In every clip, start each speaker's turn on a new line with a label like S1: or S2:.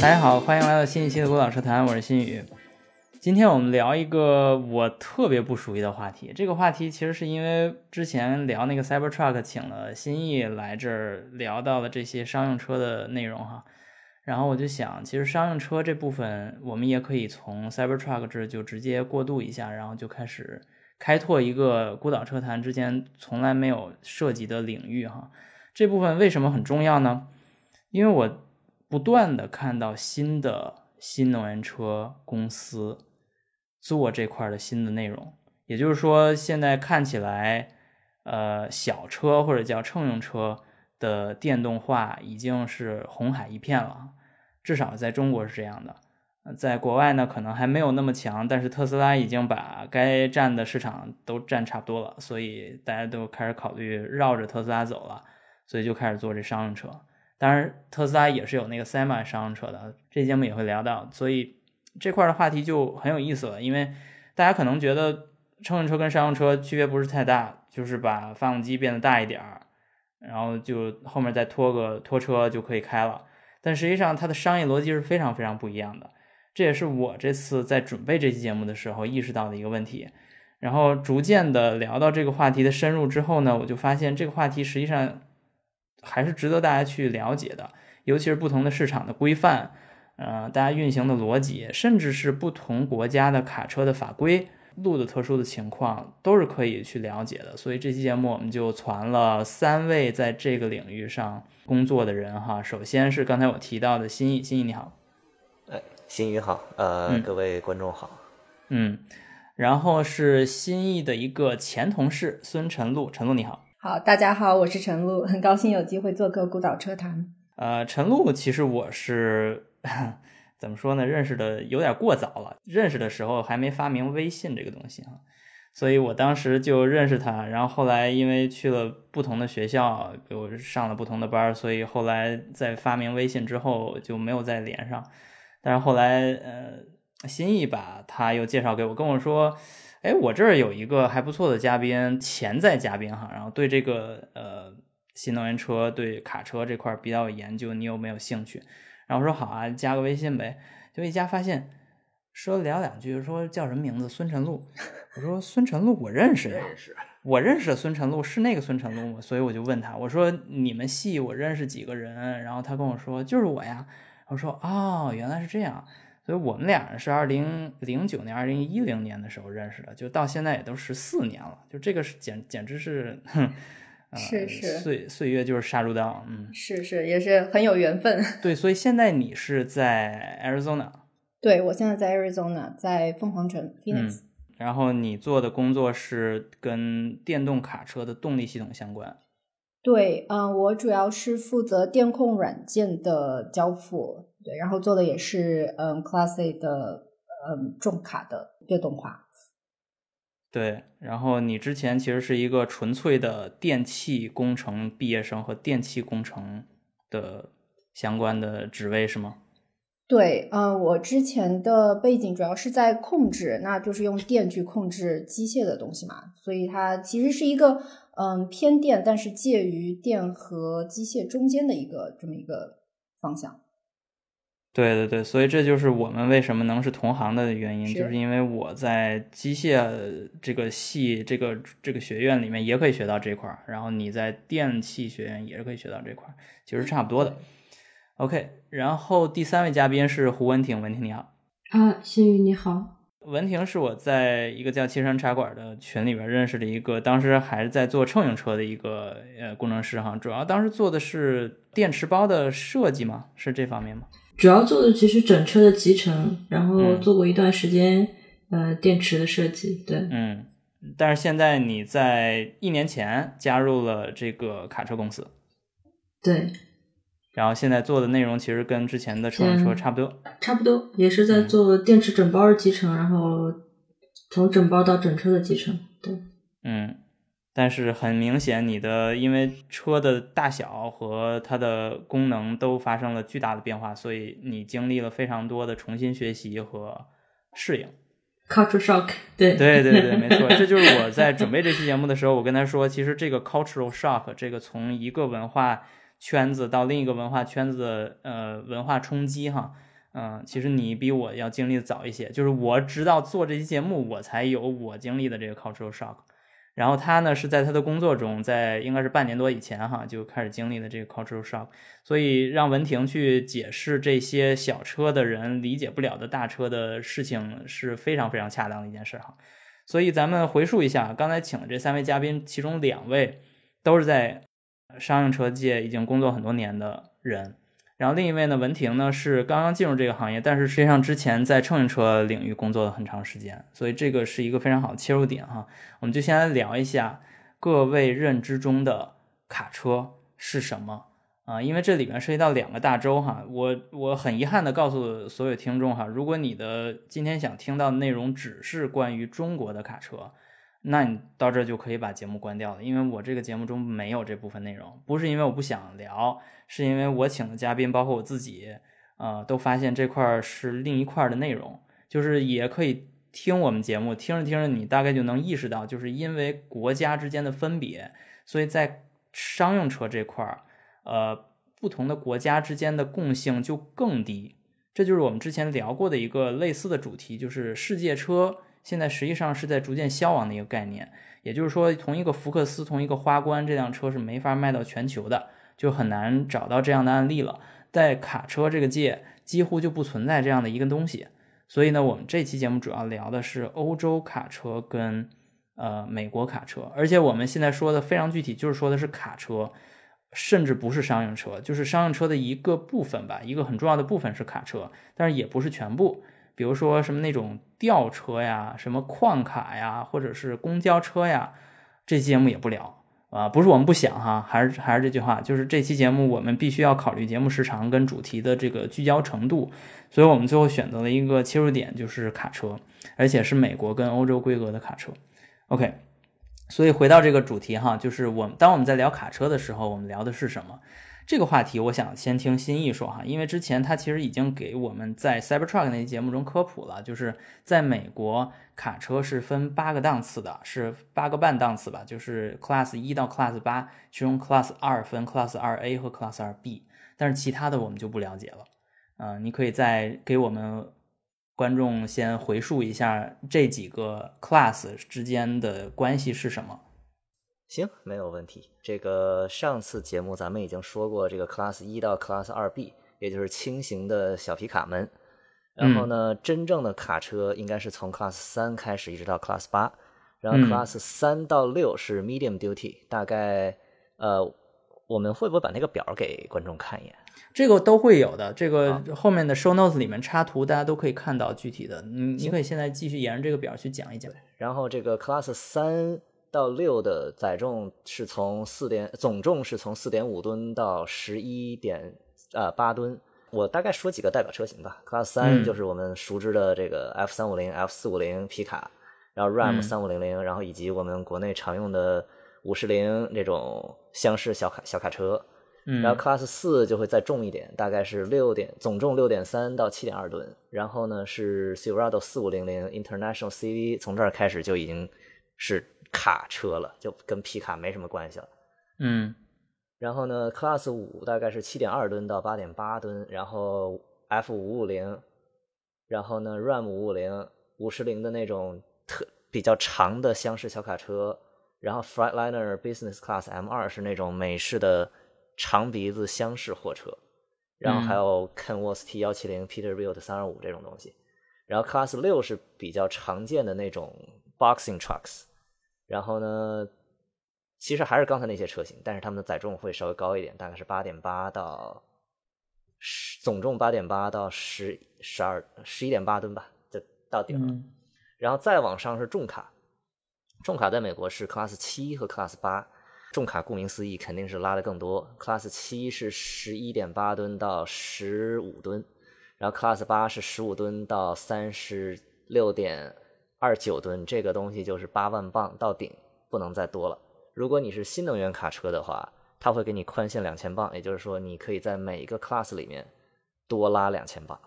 S1: 大家好，欢迎来到新一期的孤岛车谈，我是新宇。今天我们聊一个我特别不熟悉的话题。这个话题其实是因为之前聊那个 Cybertruck，请了新意来这儿聊到了这些商用车的内容哈。然后我就想，其实商用车这部分我们也可以从 Cybertruck 这就直接过渡一下，然后就开始开拓一个孤岛车谈之间从来没有涉及的领域哈。这部分为什么很重要呢？因为我不断的看到新的新能源车公司。做这块的新的内容，也就是说，现在看起来，呃，小车或者叫乘用车的电动化已经是红海一片了，至少在中国是这样的。在国外呢，可能还没有那么强，但是特斯拉已经把该占的市场都占差不多了，所以大家都开始考虑绕着特斯拉走了，所以就开始做这商用车。当然，特斯拉也是有那个 Semi 商用车的，这节目也会聊到，所以。这块的话题就很有意思了，因为大家可能觉得乘用车跟商用车区别不是太大，就是把发动机变得大一点儿，然后就后面再拖个拖车就可以开了。但实际上它的商业逻辑是非常非常不一样的，这也是我这次在准备这期节目的时候意识到的一个问题。然后逐渐的聊到这个话题的深入之后呢，我就发现这个话题实际上还是值得大家去了解的，尤其是不同的市场的规范。呃，大家运行的逻辑，甚至是不同国家的卡车的法规、路的特殊的情况，都是可以去了解的。所以这期节目我们就传了三位在这个领域上工作的人哈。首先是刚才我提到的新意，新意你好，
S2: 哎，新宇好，呃，各位观众好，
S1: 嗯，然后是新意的一个前同事孙晨露，晨露你好，
S3: 好，大家好，我是陈露，很高兴有机会做客孤岛车谈。
S1: 呃，陈露其实我是。怎么说呢？认识的有点过早了。认识的时候还没发明微信这个东西啊，所以我当时就认识他。然后后来因为去了不同的学校，给我上了不同的班，所以后来在发明微信之后就没有再连上。但是后来呃，新意把他又介绍给我，跟我说：“哎，我这儿有一个还不错的嘉宾，潜在嘉宾哈，然后对这个呃新能源车、对卡车这块比较有研究，你有没有兴趣？”然后说好啊，加个微信呗。就一加发现，说聊两句，说叫什么名字？孙晨露。我说孙晨露，我认识呀，我认识孙晨露是那个孙晨露吗？所以我就问他，我说你们系我认识几个人？然后他跟我说就是我呀。我说哦，原来是这样。所以我们俩是二零零九年、二零一零年的时候认识的，就到现在也都十四年了。就这个是简简直是。哼。
S3: 是是，
S1: 岁岁月就是杀猪刀，嗯，
S3: 是是，也是很有缘分。
S1: 对，所以现在你是在 Arizona，
S3: 对我现在在 Arizona，在凤凰城 Phoenix。
S1: 然后你做的工作是跟电动卡车的动力系统相关。
S3: 对，嗯，我主要是负责电控软件的交付，对，然后做的也是嗯 Class A 的嗯重卡的电动化。
S1: 对，然后你之前其实是一个纯粹的电气工程毕业生和电气工程的相关的职位是吗？
S3: 对，嗯，我之前的背景主要是在控制，那就是用电去控制机械的东西嘛，所以它其实是一个嗯偏电，但是介于电和机械中间的一个这么一个方向。
S1: 对对对，所以这就是我们为什么能是同行的原因，就是因为我在机械这个系、这个这个学院里面也可以学到这块儿，然后你在电气学院也是可以学到这块儿，其实差不多的。OK，然后第三位嘉宾是胡文婷，文婷你好。
S4: 啊，新宇你好。
S1: 文婷是我在一个叫“汽山茶馆”的群里边认识的一个，当时还是在做乘用车的一个呃工程师哈，主要当时做的是电池包的设计嘛？是这方面吗？
S4: 主要做的其实整车的集成，然后做过一段时间，呃，电池的设计。对，
S1: 嗯，但是现在你在一年前加入了这个卡车公司，
S4: 对，
S1: 然后现在做的内容其实跟之前的车用车差不多，
S4: 差不多，也是在做电池整包的集成，然后从整包到整车的集成。对，
S1: 嗯。但是很明显，你的因为车的大小和它的功能都发生了巨大的变化，所以你经历了非常多的重新学习和适应。
S4: Cultural shock，对
S1: 对对对，没错，这就是我 在准备这期节目的时候，我跟他说，其实这个 cultural shock，这个从一个文化圈子到另一个文化圈子的呃文化冲击哈，嗯，其实你比我要经历的早一些，就是我直到做这期节目，我才有我经历的这个 cultural shock。然后他呢是在他的工作中，在应该是半年多以前哈就开始经历了这个 cultural shock，所以让文婷去解释这些小车的人理解不了的大车的事情是非常非常恰当的一件事哈。所以咱们回述一下，刚才请的这三位嘉宾，其中两位都是在商用车界已经工作很多年的人。然后另一位呢，文婷呢是刚刚进入这个行业，但是实际上之前在乘用车领域工作了很长时间，所以这个是一个非常好的切入点哈。我们就先来聊一下各位认知中的卡车是什么啊？因为这里面涉及到两个大洲哈。我我很遗憾的告诉所有听众哈，如果你的今天想听到的内容只是关于中国的卡车。那你到这就可以把节目关掉了，因为我这个节目中没有这部分内容，不是因为我不想聊，是因为我请的嘉宾，包括我自己，呃，都发现这块是另一块的内容，就是也可以听我们节目，听着听着，你大概就能意识到，就是因为国家之间的分别，所以在商用车这块儿，呃，不同的国家之间的共性就更低，这就是我们之前聊过的一个类似的主题，就是世界车。现在实际上是在逐渐消亡的一个概念，也就是说，同一个福克斯，同一个花冠，这辆车是没法卖到全球的，就很难找到这样的案例了。在卡车这个界，几乎就不存在这样的一个东西。所以呢，我们这期节目主要聊的是欧洲卡车跟呃美国卡车，而且我们现在说的非常具体，就是说的是卡车，甚至不是商用车，就是商用车的一个部分吧，一个很重要的部分是卡车，但是也不是全部。比如说什么那种吊车呀，什么矿卡呀，或者是公交车呀，这节目也不聊啊。不是我们不想哈，还是还是这句话，就是这期节目我们必须要考虑节目时长跟主题的这个聚焦程度，所以我们最后选择了一个切入点，就是卡车，而且是美国跟欧洲规格的卡车。OK，所以回到这个主题哈，就是我们当我们在聊卡车的时候，我们聊的是什么？这个话题，我想先听新意说哈，因为之前他其实已经给我们在 Cybertruck 那期节目中科普了，就是在美国卡车是分八个档次的，是八个半档次吧，就是 Class 一到 Class 八，其中 Class 二分 Class 二 A 和 Class 二 B，但是其他的我们就不了解了。嗯，你可以再给我们观众先回述一下这几个 Class 之间的关系是什么。
S2: 行，没有问题。这个上次节目咱们已经说过，这个 Class 一到 Class 二 B，也就是轻型的小皮卡们。然后呢，真正的卡车应该是从 Class 三开始，一直到 Class 八。然后 Class 三到六是 Medium Duty，大概呃，我们会不会把那个表给观众看一眼？
S1: 这个都会有的，这个后面的 Show Notes 里面插图，大家都可以看到具体的。你你可以现在继续沿着这个表去讲一讲。
S2: 然后这个 Class 三。到六的载重是从四点，总重是从四点五吨到十一点呃八吨。我大概说几个代表车型吧。Class 三就是我们熟知的这个 F 三五零、F 四五零皮卡，然后 Ram 三五零零，然后以及我们国内常用的五十铃这种厢式小卡小卡车。然后 Class 四就会再重一点，大概是六点总重六点三到七点二吨。然后呢是 Silverado 四五零零 International CV，从这儿开始就已经是。卡车了，就跟皮卡没什么关系了。
S1: 嗯，
S2: 然后呢，Class 五大概是七点二吨到八点八吨，然后 F 五五零，然后呢，Ram 五五零五十铃的那种特比较长的厢式小卡车，然后 Freightliner Business Class M 二是那种美式的长鼻子厢式货车，然后还有 Kenworth T 幺七零 Peterbilt 三二五这种东西，然后 Class 六是比较常见的那种 Boxing Trucks。然后呢，其实还是刚才那些车型，但是它们的载重会稍微高一点，大概是八点八到十，总重八点八到十十二十一点八吨吧，就到顶了。然后再往上是重卡，重卡在美国是 Class 七和 Class 八，重卡顾名思义肯定是拉的更多，Class 七是十一点八吨到十五吨，然后 Class 八是十五吨到三十六点。二九吨这个东西就是八万磅到顶，不能再多了。如果你是新能源卡车的话，它会给你宽限两千磅，也就是说你可以在每一个 class 里面多拉两千磅，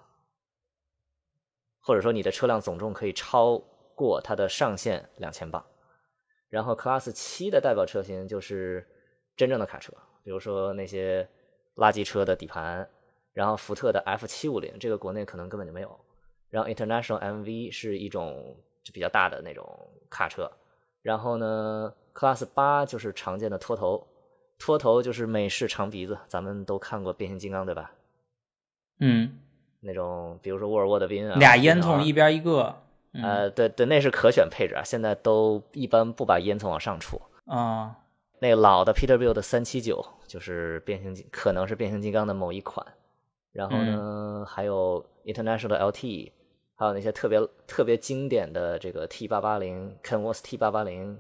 S2: 或者说你的车辆总重可以超过它的上限两千磅。然后 class 七的代表车型就是真正的卡车，比如说那些垃圾车的底盘，然后福特的 F 七五零，这个国内可能根本就没有。然后 International MV 是一种就比较大的那种卡车。然后呢，Class 八就是常见的拖头，拖头就是美式长鼻子，咱们都看过变形金刚对吧？
S1: 嗯，
S2: 那种比如说沃尔沃的宾啊，
S1: 俩烟囱一边一个。
S2: 呃，对对，那是可选配置啊，现在都一般不把烟囱往上出
S1: 啊。
S2: 那老的 Peterbilt 三七九就是变形金，可能是变形金刚的某一款。然后呢，还有 International LT，还有那些特别特别经典的这个 T 八八零 Kenworth T 八八零。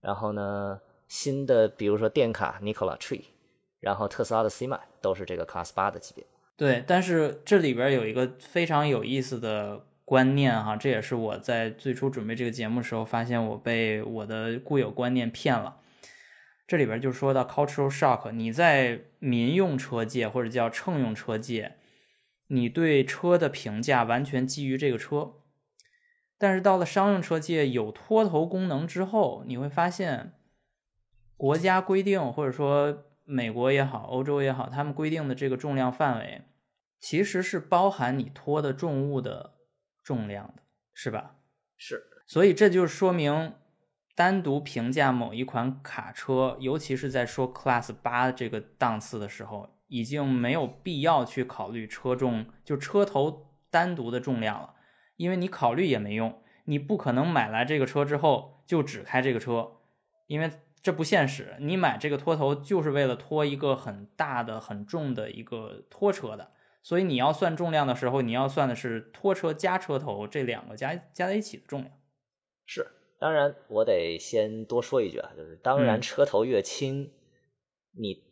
S2: 然后呢，新的比如说电卡 Nikola Tree，然后特斯拉的 C 迈都是这个 Class 八的级别。
S1: 对，但是这里边有一个非常有意思的。观念哈，这也是我在最初准备这个节目的时候发现我被我的固有观念骗了。这里边就说到 cultural shock，你在民用车界或者叫乘用车界，你对车的评价完全基于这个车，但是到了商用车界有拖头功能之后，你会发现国家规定或者说美国也好，欧洲也好，他们规定的这个重量范围其实是包含你拖的重物的。重量的是吧？
S2: 是，
S1: 所以这就说明，单独评价某一款卡车，尤其是在说 Class 八这个档次的时候，已经没有必要去考虑车重，就车头单独的重量了，因为你考虑也没用，你不可能买来这个车之后就只开这个车，因为这不现实。你买这个拖头就是为了拖一个很大的、很重的一个拖车的。所以你要算重量的时候，你要算的是拖车加车头这两个加加在一起的重量。
S2: 是，当然我得先多说一句啊，就是当然车头越轻，你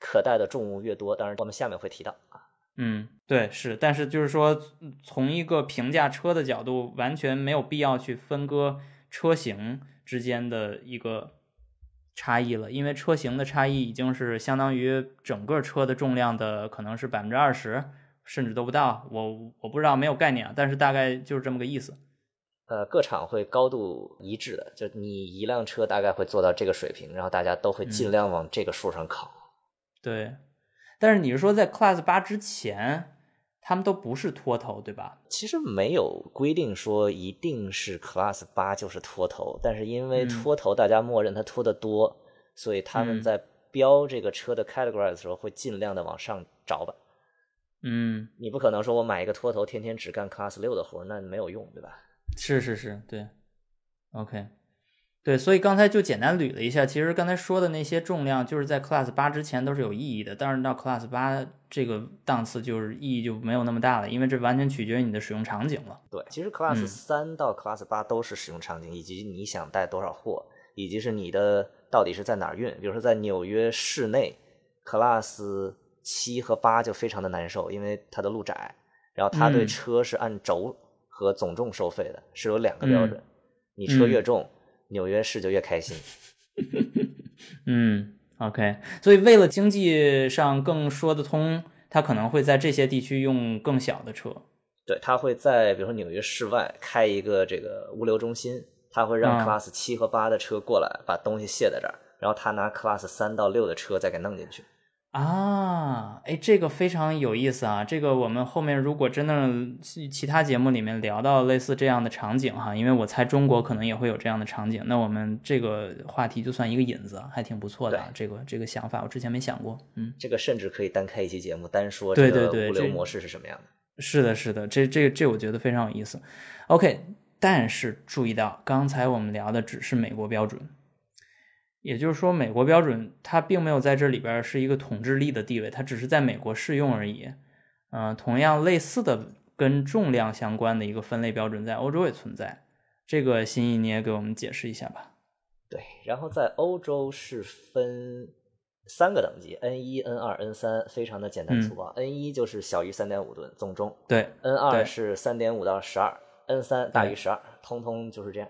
S2: 可带的重物越多。当然我们下面会提到啊。
S1: 嗯，对，是，但是就是说，从一个评价车的角度，完全没有必要去分割车型之间的一个。差异了，因为车型的差异已经是相当于整个车的重量的可能是百分之二十，甚至都不到。我我不知道，没有概念，但是大概就是这么个意思。
S2: 呃，各厂会高度一致的，就你一辆车大概会做到这个水平，然后大家都会尽量往这个数上靠。
S1: 对，但是你是说在 Class 八之前？他们都不是拖头，对吧？
S2: 其实没有规定说一定是 Class 八就是拖头，但是因为拖头大家默认它拖得多，所以他们在标这个车的 category 的时候会尽量的往上找吧。
S1: 嗯，
S2: 你不可能说我买一个拖头，天天只干 Class 六的活，那没有用，对吧？
S1: 是是是，对。OK。对，所以刚才就简单捋了一下，其实刚才说的那些重量，就是在 Class 八之前都是有意义的，但是到 Class 八这个档次，就是意义就没有那么大了，因为这完全取决于你的使用场景了。
S2: 对，其实 Class 三到 Class 八都是使用场景，以及你想带多少货，以及是你的到底是在哪儿运。比如说在纽约市内，Class 七和八就非常的难受，因为它的路窄，然后它对车是按轴和总重收费的，是有两个标准，你车越重。纽约市就越开心。
S1: 嗯，OK，所以为了经济上更说得通，他可能会在这些地区用更小的车。
S2: 对他会在比如说纽约市外开一个这个物流中心，他会让 Class 七和八的车过来把东西卸在这儿，然后他拿 Class 三到六的车再给弄进去。
S1: 啊，哎，这个非常有意思啊！这个我们后面如果真的其他节目里面聊到类似这样的场景哈，因为我猜中国可能也会有这样的场景，那我们这个话题就算一个引子，还挺不错的。这个这个想法我之前没想过，嗯，
S2: 这个甚至可以单开一期节目，单说
S1: 这个物
S2: 流模式是什么样的。
S1: 是的，是的，这这这我觉得非常有意思。OK，但是注意到刚才我们聊的只是美国标准。也就是说，美国标准它并没有在这里边是一个统治力的地位，它只是在美国适用而已。嗯，同样类似的跟重量相关的一个分类标准在欧洲也存在。这个新意你也给我们解释一下吧。
S2: 对，然后在欧洲是分三个等级：N 一、N 二、N 三，非常的简单粗暴。N 一就是小于三点五吨总重，
S1: 对
S2: ；N 二是三点五到十二；N 三大于十二，通通就是这样。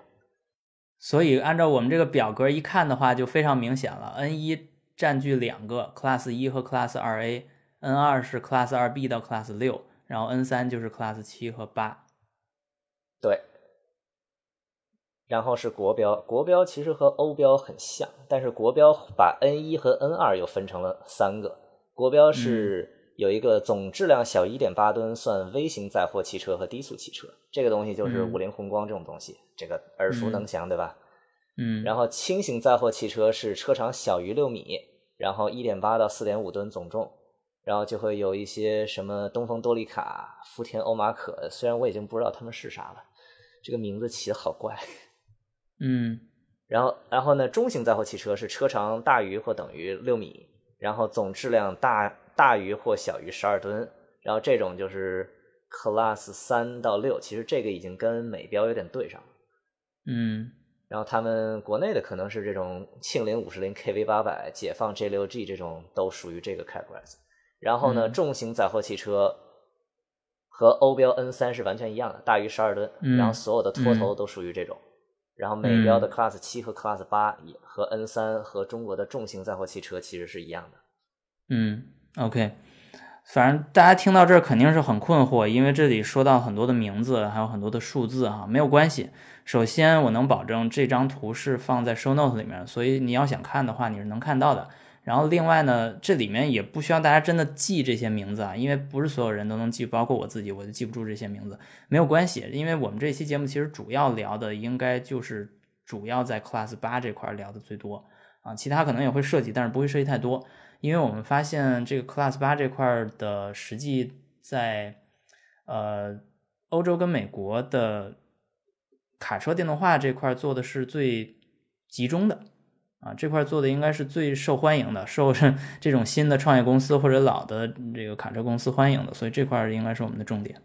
S1: 所以按照我们这个表格一看的话，就非常明显了。N 一占据两个 Class 一和 Class 二 A，N 二是 Class 二 B 到 Class 六，然后 N 三就是 Class 七和八。
S2: 对。然后是国标，国标其实和欧标很像，但是国标把 N 一和 N 二又分成了三个。国标是有一个总质量小于一点八吨算微型载货汽车和低速汽车，这个东西就是
S1: 嗯
S2: 五菱宏光这种东西，这个耳熟能详，对吧？
S1: 嗯，
S2: 然后轻型载货汽车是车长小于六米，然后一点八到四点五吨总重，然后就会有一些什么东风多利卡、福田欧马可，虽然我已经不知道他们是啥了，这个名字起的好怪。
S1: 嗯
S2: 然后，然后呢，中型载货汽车是车长大于或等于六米，然后总质量大大于或小于十二吨，然后这种就是 Class 三到六，其实这个已经跟美标有点对上了。
S1: 嗯
S2: 然后他们国内的可能是这种庆铃五十铃 KV 八百、解放 J 六 G 这种都属于这个 categories。然后呢，
S1: 嗯
S2: 重型载货汽车和欧标 N 三是完全一样的，大于十二吨，
S1: 嗯
S2: 然后所有的拖头都属于这种。然后美标的 Class 七和 Class 八也和 N 三和中国的重型载货汽车其实是一样的。
S1: 嗯，OK，反正大家听到这儿肯定是很困惑，因为这里说到很多的名字，还有很多的数字哈，没有关系。首先，我能保证这张图是放在 show note 里面，所以你要想看的话，你是能看到的。然后另外呢，这里面也不需要大家真的记这些名字啊，因为不是所有人都能记，包括我自己，我就记不住这些名字，没有关系，因为我们这期节目其实主要聊的应该就是主要在 Class 八这块聊的最多啊，其他可能也会涉及，但是不会涉及太多，因为我们发现这个 Class 八这块的实际在呃欧洲跟美国的卡车电动化这块做的是最集中的。啊，这块做的应该是最受欢迎的，受这种新的创业公司或者老的这个卡车公司欢迎的，所以这块应该是我们的重点。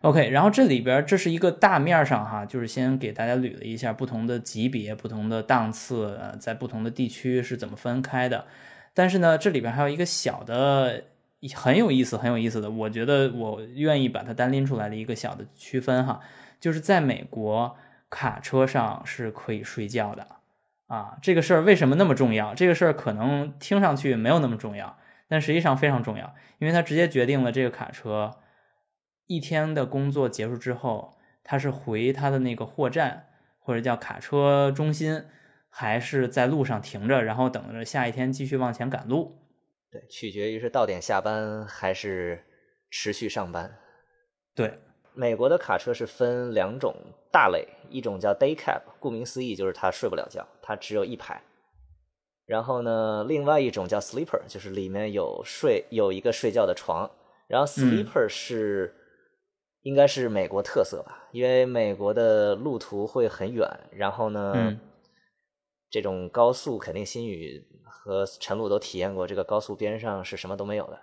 S1: OK，然后这里边这是一个大面上哈，就是先给大家捋了一下不同的级别、不同的档次，呃，在不同的地区是怎么分开的。但是呢，这里边还有一个小的很有意思、很有意思的，我觉得我愿意把它单拎出来的一个小的区分哈，就是在美国卡车上是可以睡觉的。啊，这个事儿为什么那么重要？这个事儿可能听上去没有那么重要，但实际上非常重要，因为它直接决定了这个卡车一天的工作结束之后，它是回它的那个货站或者叫卡车中心，还是在路上停着，然后等着下一天继续往前赶路。
S2: 对，取决于是到点下班还是持续上班。
S1: 对，
S2: 美国的卡车是分两种大类，一种叫 day cab，顾名思义就是它睡不了觉，它只有一排。然后呢，另外一种叫 sleeper，就是里面有睡有一个睡觉的床。然后 sleeper 是、应该是美国特色吧，因为美国的路途会很远，然后呢，
S1: 嗯
S2: 这种高速肯定新宇和陈露都体验过，这个高速边上是什么都没有的。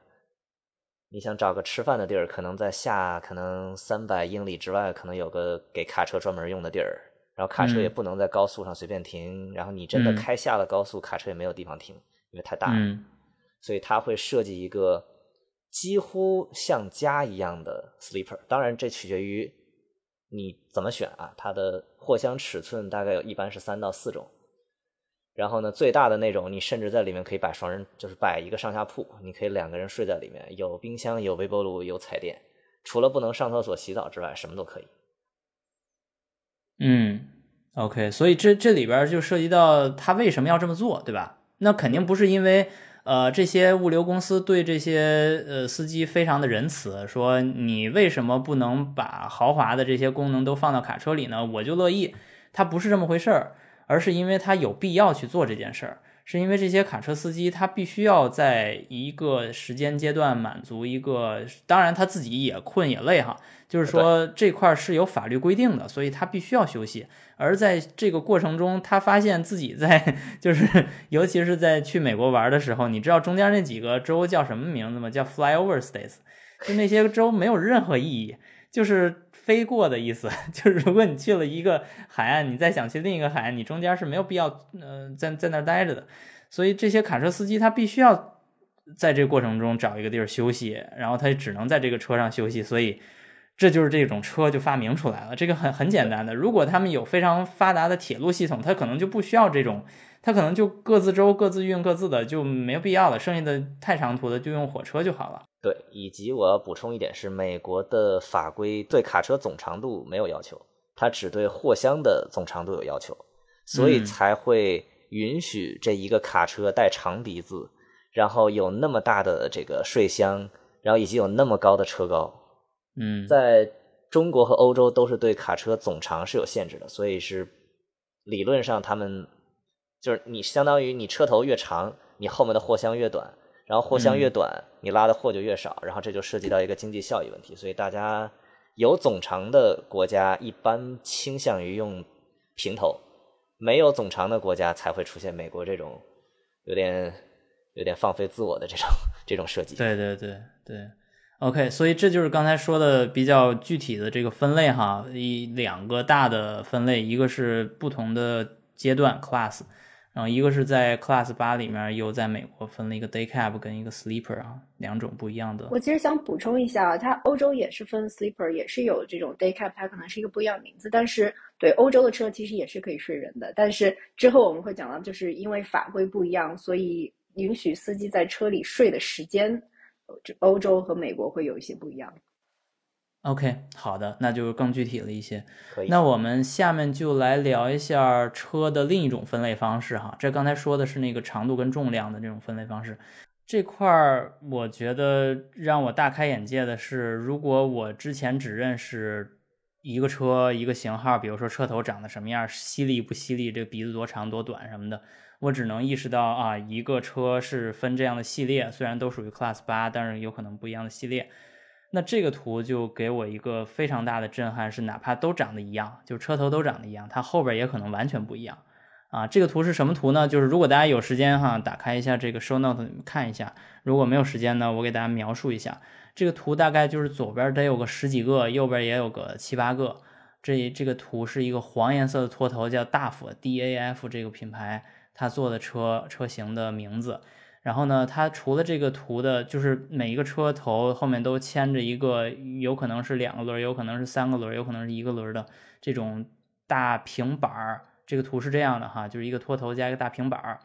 S2: 你想找个吃饭的地儿，可能在下可能三百英里之外，可能有个给卡车专门用的地儿，然后卡车也
S1: 嗯
S2: 不能在高速上随便停，然后你真的
S1: 嗯
S2: 开下了高速，卡车也没有地方停，因为太大了，
S1: 嗯
S2: 所以它会设计一个几乎像家一样的 sleeper。当然，这取决于你怎么选啊，它的货箱尺寸大概有一般是三到四种。然后呢，最大的那种，你甚至在里面可以摆双人，就是摆一个上下铺，你可以两个人睡在里面，有冰箱、有微波炉、有彩电，除了不能上厕所、洗澡之外，什么都可以。
S1: 嗯，OK，所以这这里边就涉及到他为什么要这么做，对吧？那肯定不是因为呃这些物流公司对这些呃司机非常的仁慈，说你为什么不能把豪华的这些功能都放到卡车里呢？我就乐意。它不是这么回事儿，而是因为他有必要去做这件事儿。是因为这些卡车司机他必须要在一个时间阶段满足一个，当然他自己也困也累哈，就是说这块是有法律规定的，所以他必须要休息。而在这个过程中，他发现自己在 就是，尤其是在去美国玩的时候，你知道中间那几个州叫什么名字吗？叫 flyover states，就那些州没有任何意义，就是飞过的意思。就是如果你去了一个海岸，你再想去另一个海岸，你中间是没有必要嗯在在那儿待着的。所以这些卡车司机他必须要在这过程中找一个地儿休息，然后他只能在这个车上休息，所以这就是这种车就发明出来了。这个很很简单的，如果他们有非常发达的铁路系统，他可能就不需要这种，他可能就各自州各自运各自的，就没有必要了。剩下的太长途的就用火车就好了。
S2: 对，以及我要补充一点是，美国的法规对卡车总长度没有要求，它只对货箱的总长度有要求，所以
S1: 嗯
S2: 才会允许这一个卡车带长鼻子，然后有那么大的这个税箱，然后以及有那么高的车高，
S1: 嗯，
S2: 在中国和欧洲都是对卡车总长是有限制的，所以是理论上他们就是你相当于你车头越长，你后面的货箱越短，然后货箱越短，你拉的货就越少，然后这就涉及到一个经济效益问题，所以大家有总长的国家一般倾向于用平头，没有总长的国家才会出现美国这种有点有点放飞自我的这种这种设计。
S1: 对对对对，OK，所以这就是刚才说的比较具体的这个分类哈，一两个大的分类，一个是不同的阶段 class，然后一个是在 class 八里面又在美国分了一个 day cab 跟一个 sleeper 啊，两种不一样的。
S3: 我其实想补充一下啊，它欧洲也是分 sleeper，也是有这种 day cab，它可能是一个不一样的名字，但是对欧洲的车其实也是可以睡人的。但是之后我们会讲到，就是因为法规不一样，所以允许司机在车里睡的时间，欧洲和美国会有一些不一样。
S1: OK，好的，那就更具体了一些。
S2: 可以。
S1: 那我们下面就来聊一下车的另一种分类方式哈。这刚才说的是那个长度跟重量的这种分类方式。这块儿我觉得让我大开眼界的是，如果我之前只认识一个车一个型号，比如说车头长得什么样，犀利不犀利，这个鼻子多长多短什么的，我只能意识到啊，一个车是分这样的系列，虽然都属于 Class 八，但是有可能不一样的系列。那这个图就给我一个非常大的震撼，是哪怕都长得一样，就车头都长得一样，它后边也可能完全不一样啊。这个图是什么图呢？就是如果大家有时间哈，打开一下这个 show note 看一下；如果没有时间呢，我给大家描述一下。这个图大概就是左边得有个十几个，右边也有个七八个。这这个图是一个黄颜色的拖头，叫 DAF D A F 这个品牌他做的车车型的名字。然后呢，它除了这个图的，就是每一个车头后面都牵着一个，有可能是两个轮，有可能是三个轮，有可能是一个轮的这种大平板儿。这个图是这样的哈，就是一个拖头加一个大平板儿。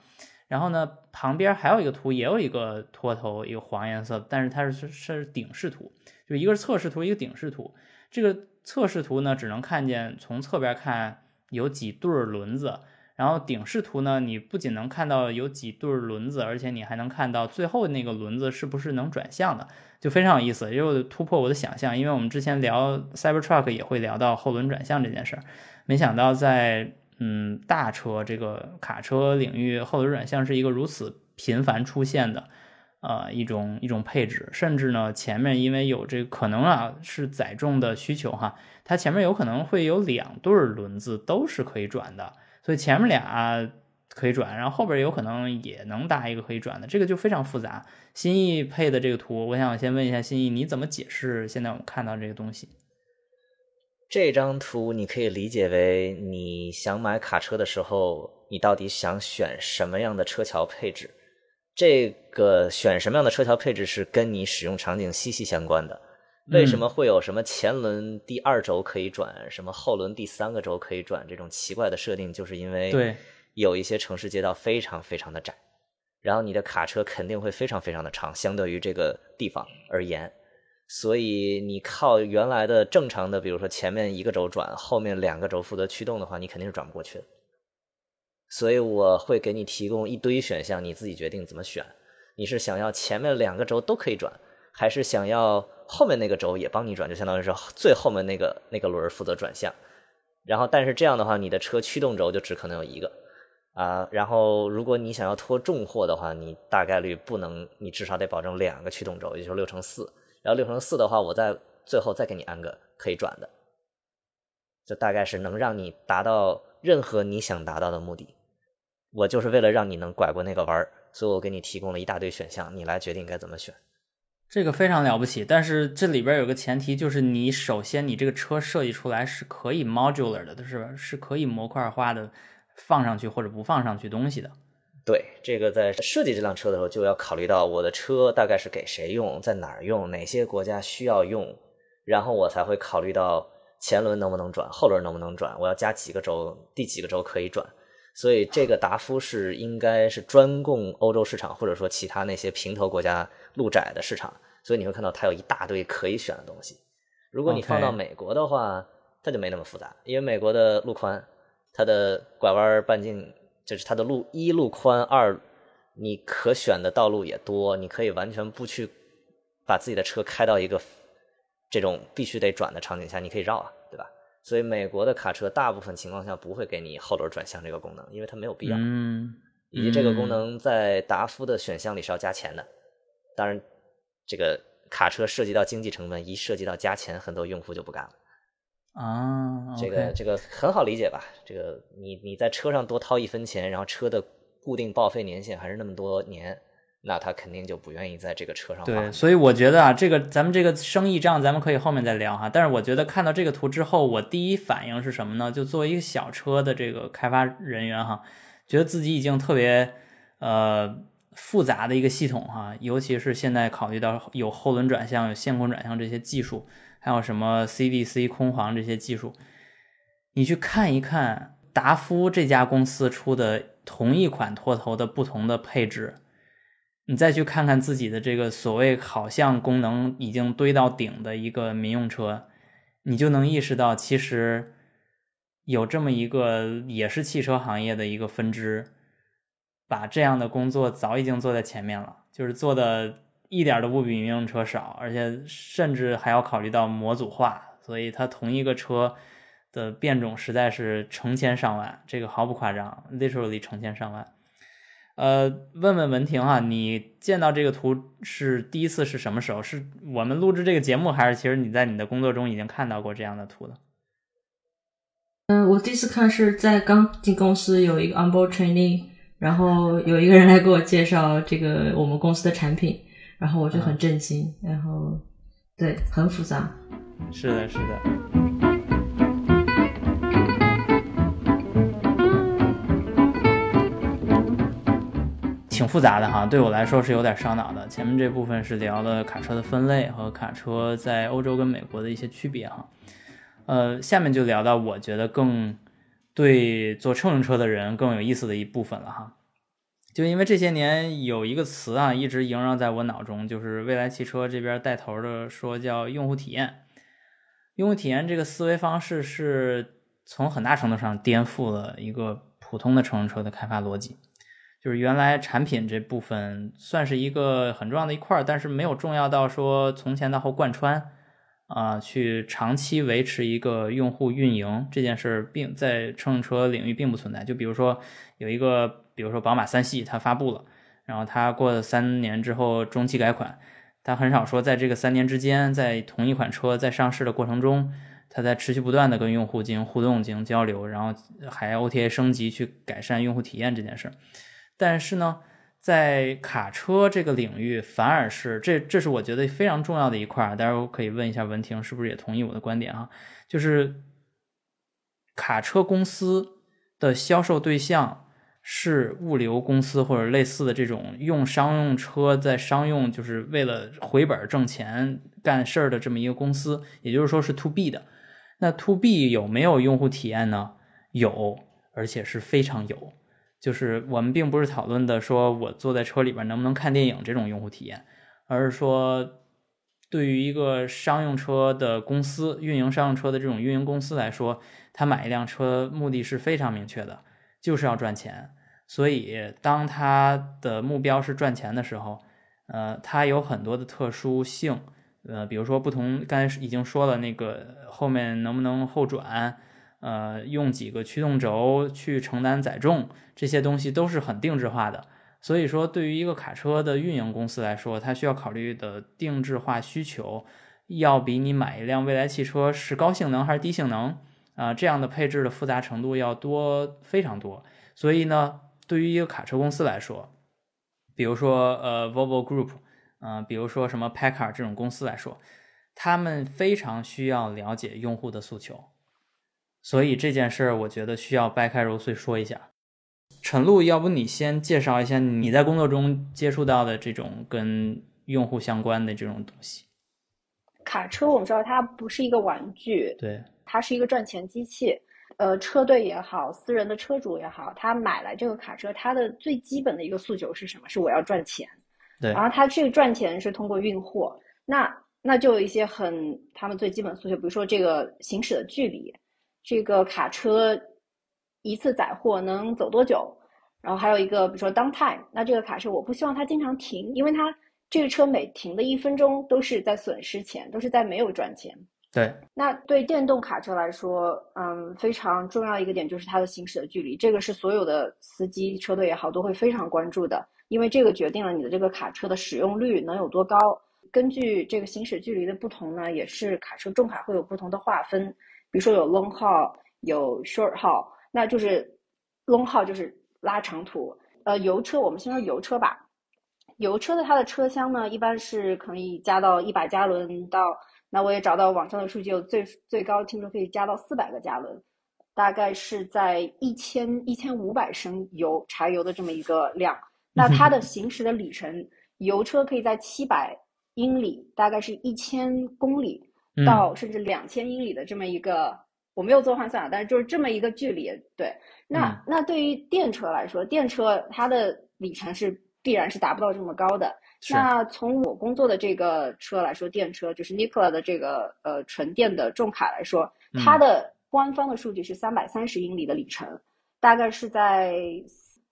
S1: 然后呢，旁边还有一个图，也有一个拖头，一个黄颜色，但是它是是顶视图，就一个是侧视图，一个顶视图。这个侧视图呢，只能看见从侧边看有几对轮子。然后顶视图呢，你不仅能看到有几对轮子，而且你还能看到最后那个轮子是不是能转向的，就非常有意思，又突破我的想象。因为我们之前聊 Cybertruck 也会聊到后轮转向这件事儿，没想到在嗯大车这个卡车领域，后轮转向是一个如此频繁出现的呃一种一种配置，甚至呢前面因为有这个可能啊是载重的需求哈，它前面有可能会有两对轮子都是可以转的。所以前面俩可以转，然后后边有可能也能搭一个可以转的，这个就非常复杂。新意配的这个图，我想先问一下新意，你怎么解释现在我们看到这个东西？
S2: 这张图你可以理解为你想买卡车的时候，你到底想选什么样的车桥配置？这个选什么样的车桥配置是跟你使用场景息息相关的。为什么会有什么前轮第二轴可以转，什么后轮第三个轴可以转这种奇怪的设定？就是因为
S1: 对
S2: 有一些城市街道非常非常的窄，然后你的卡车肯定会非常非常的长，相对于这个地方而言，所以你靠原来的正常的，比如说前面一个轴转，后面两个轴负责驱动的话，你肯定是转不过去的。所以我会给你提供一堆选项，你自己决定怎么选。你是想要前面两个轴都可以转，还是想要后面那个轴也帮你转，就相当于是最后面那个那个轮负责转向。然后，但是这样的话，你的车驱动轴就只可能有一个啊。然后，如果你想要拖重货的话，你大概率不能，你至少得保证两个驱动轴，也就是六乘四。然后六乘四的话，我再最后再给你安个可以转的，这大概是能让你达到任何你想达到的目的。我就是为了让你能拐过那个弯儿，所以我给你提供了一大堆选项，你来决定该怎么选。
S1: 这个非常了不起，但是这里边有个前提，就是你首先你这个车设计出来是可以 modular 的，是吧？是可以模块化的放上去或者不放上去东西的。
S2: 对，这个在设计这辆车的时候就要考虑到我的车大概是给谁用，在哪儿用，哪些国家需要用，然后我才会考虑到前轮能不能转，后轮能不能转，我要加几个轴，第几个轴可以转。所以这个达夫是应该是专供欧洲市场，或者说其他那些平头国家路窄的市场。所以你会看到它有一大堆可以选的东西。如果你放到美国的话，它就没那么复杂，因为美国的路宽，它的拐弯半径就是它的路一路宽，二你可选的道路也多，你可以完全不去把自己的车开到一个这种必须得转的场景下，你可以绕啊，对吧？所以美国的卡车大部分情况下不会给你后轮转向这个功能，因为它没有必要。
S1: 嗯，
S2: 以及这个功能在达夫的选项里是要加钱的。当然，这个卡车涉及到经济成本，一涉及到加钱，很多用户就不干了。
S1: 啊，
S2: 这个这个很好理解吧？这个你你在车上多掏一分钱，然后车的固定报废年限还是那么多年。那他肯定就不愿意在这个车上
S1: 对，所以我觉得啊，这个咱们这个生意账咱们可以后面再聊哈。但是我觉得看到这个图之后，我第一反应是什么呢？就作为一个小车的这个开发人员哈，觉得自己已经特别呃复杂的一个系统哈，尤其是现在考虑到有后轮转向、有线控转向这些技术，还有什么 CDC 空簧这些技术，你去看一看达夫这家公司出的同一款拖头的不同的配置。你再去看看自己的这个所谓好像功能已经堆到顶的一个民用车，你就能意识到，其实有这么一个也是汽车行业的一个分支，把这样的工作早已经做在前面了，就是做的一点都不比民用车少，而且甚至还要考虑到模组化，所以它同一个车的变种实在是成千上万，这个毫不夸张，literally 成千上万。呃，问问文婷哈，你见到这个图是第一次是什么时候？是我们录制这个节目，还是其实你在你的工作中已经看到过这样的图的？
S4: 嗯，我第一次看是在刚进公司有一个 onboard training，然后有一个人来给我介绍这个我们公司的产品，然后我就很震惊，然后对，很复杂。
S1: 是的，是的。挺复杂的哈，对我来说是有点烧脑的。前面这部分是聊了卡车的分类和卡车在欧洲跟美国的一些区别哈，呃，下面就聊到我觉得更对做乘用车的人更有意思的一部分了哈。就因为这些年有一个词啊，一直萦绕在我脑中，就是未来汽车这边带头的说叫用户体验。用户体验这个思维方式是从很大程度上颠覆了一个普通的乘用车的开发逻辑。就是原来产品这部分算是一个很重要的一块，但是没有重要到说从前到后贯穿，啊，去长期维持一个用户运营这件事，并在乘用车领域并不存在。就比如说有一个，比如说宝马三系它发布了，然后它过了三年之后中期改款，它很少说在这个三年之间，在同一款车在上市的过程中，它在持续不断的跟用户进行互动、进行交流，然后还 OTA 升级去改善用户体验这件事。但是呢，在卡车这个领域，反而是这这是我觉得非常重要的一块儿。待会儿我可以问一下文婷，是不是也同意我的观点哈？就是卡车公司的销售对象是物流公司或者类似的这种用商用车在商用，就是为了回本挣钱干事儿的这么一个公司，也就是说是 to B 的。那 to B 有没有用户体验呢？有，而且是非常有。就是我们并不是讨论的说我坐在车里边能不能看电影这种用户体验，而是说对于一个商用车的公司运营商用车的这种运营公司来说，他买一辆车目的是非常明确的，就是要赚钱。所以当他的目标是赚钱的时候，呃，它有很多的特殊性，呃，比如说不同，刚才已经说了那个后面能不能后转。呃，用几个驱动轴去承担载重，这些东西都是很定制化的。所以说，对于一个卡车的运营公司来说，它需要考虑的定制化需求，要比你买一辆未来汽车是高性能还是低性能啊这样的配置的复杂程度要多非常多。所以呢，对于一个卡车公司来说，比如说呃 Volvo Group，嗯，比如说什么 Paccar 这种公司来说，他们非常需要了解用户的诉求。所以这件事儿，我觉得需要掰开揉碎说一下。陈露，要不你先介绍一下你在工作中接触到的这种跟用户相关的这种东西。
S3: 卡车，我们知道它不是一个玩具，
S1: 对，
S3: 它是一个赚钱机器。呃，车队也好，私人的车主也好，他买来这个卡车，他的最基本的一个诉求是什么？是我要赚钱。
S1: 对，
S3: 然后他这个赚钱是通过运货，那那就有一些很他们最基本诉求，比如说这个行驶的距离。这个卡车一次载货能走多久？
S5: 然后还有一个比如说 downtime，那这个卡车我不希望它经常停，因为它这个车每停的一分钟都是在损失钱，都是在没有赚钱。
S1: 对，
S5: 那对电动卡车来说，嗯，非常重要一个点就是它的行驶的距离，这个是所有的司机、车队也好都会非常关注的，因为这个决定了你的这个卡车的使用率能有多高。根据这个行驶距离的不同呢，也是卡车重卡会有不同的划分，比如说有 long haul，有 short haul，那就是 long haul 就是拉长途。呃，油车我们先说油车吧，油车的它的车厢呢，一般是可以加到一百加仑到。那我也找到网上的数据，有最最高听说可以加到四百个加仑，大概是在一千一千五百升油柴油的这么一个量。那它的行驶的里程，油车可以在七百英里，大概是一千公里到甚至两千英里的这么一个，我没有做换算啊，但是就是这么一个距离。对，那那对于电车来说，电车它的里程是必然是达不到这么高的。那从我工作的这个车来说，电车就是 Nikola 的这个呃纯电的重卡来说，它的官方的数据是三百三十英里的里程，大概是在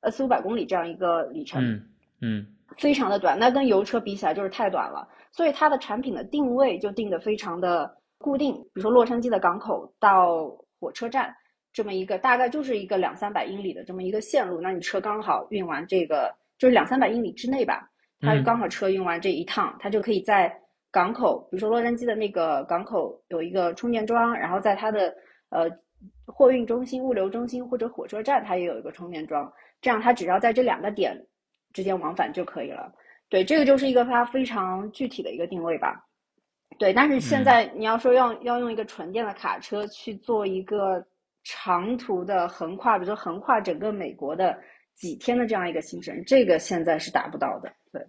S5: 呃四五百公里这样一个里程，
S1: 嗯嗯，
S5: 非常的短。那跟油车比起来就是太短了，所以它的产品的定位就定的非常的固定。比如说洛杉矶的港口到火车站这么一个大概就是一个两三百英里的这么一个线路，那你车刚好运完这个就是两三百英里之内吧。它刚好车运完这一趟，它就可以在港口，比如说洛杉矶的那个港口有一个充电桩，然后在它的呃货运中心、物流中心或者火车站，它也有一个充电桩。这样它只要在这两个点之间往返就可以了。对，这个就是一个它非常具体的一个定位吧。对，但是现在你要说要要用一个纯电的卡车去做一个长途的横跨，比如说横跨整个美国的。几天的这样一个行程，这个现在是达不到的。对，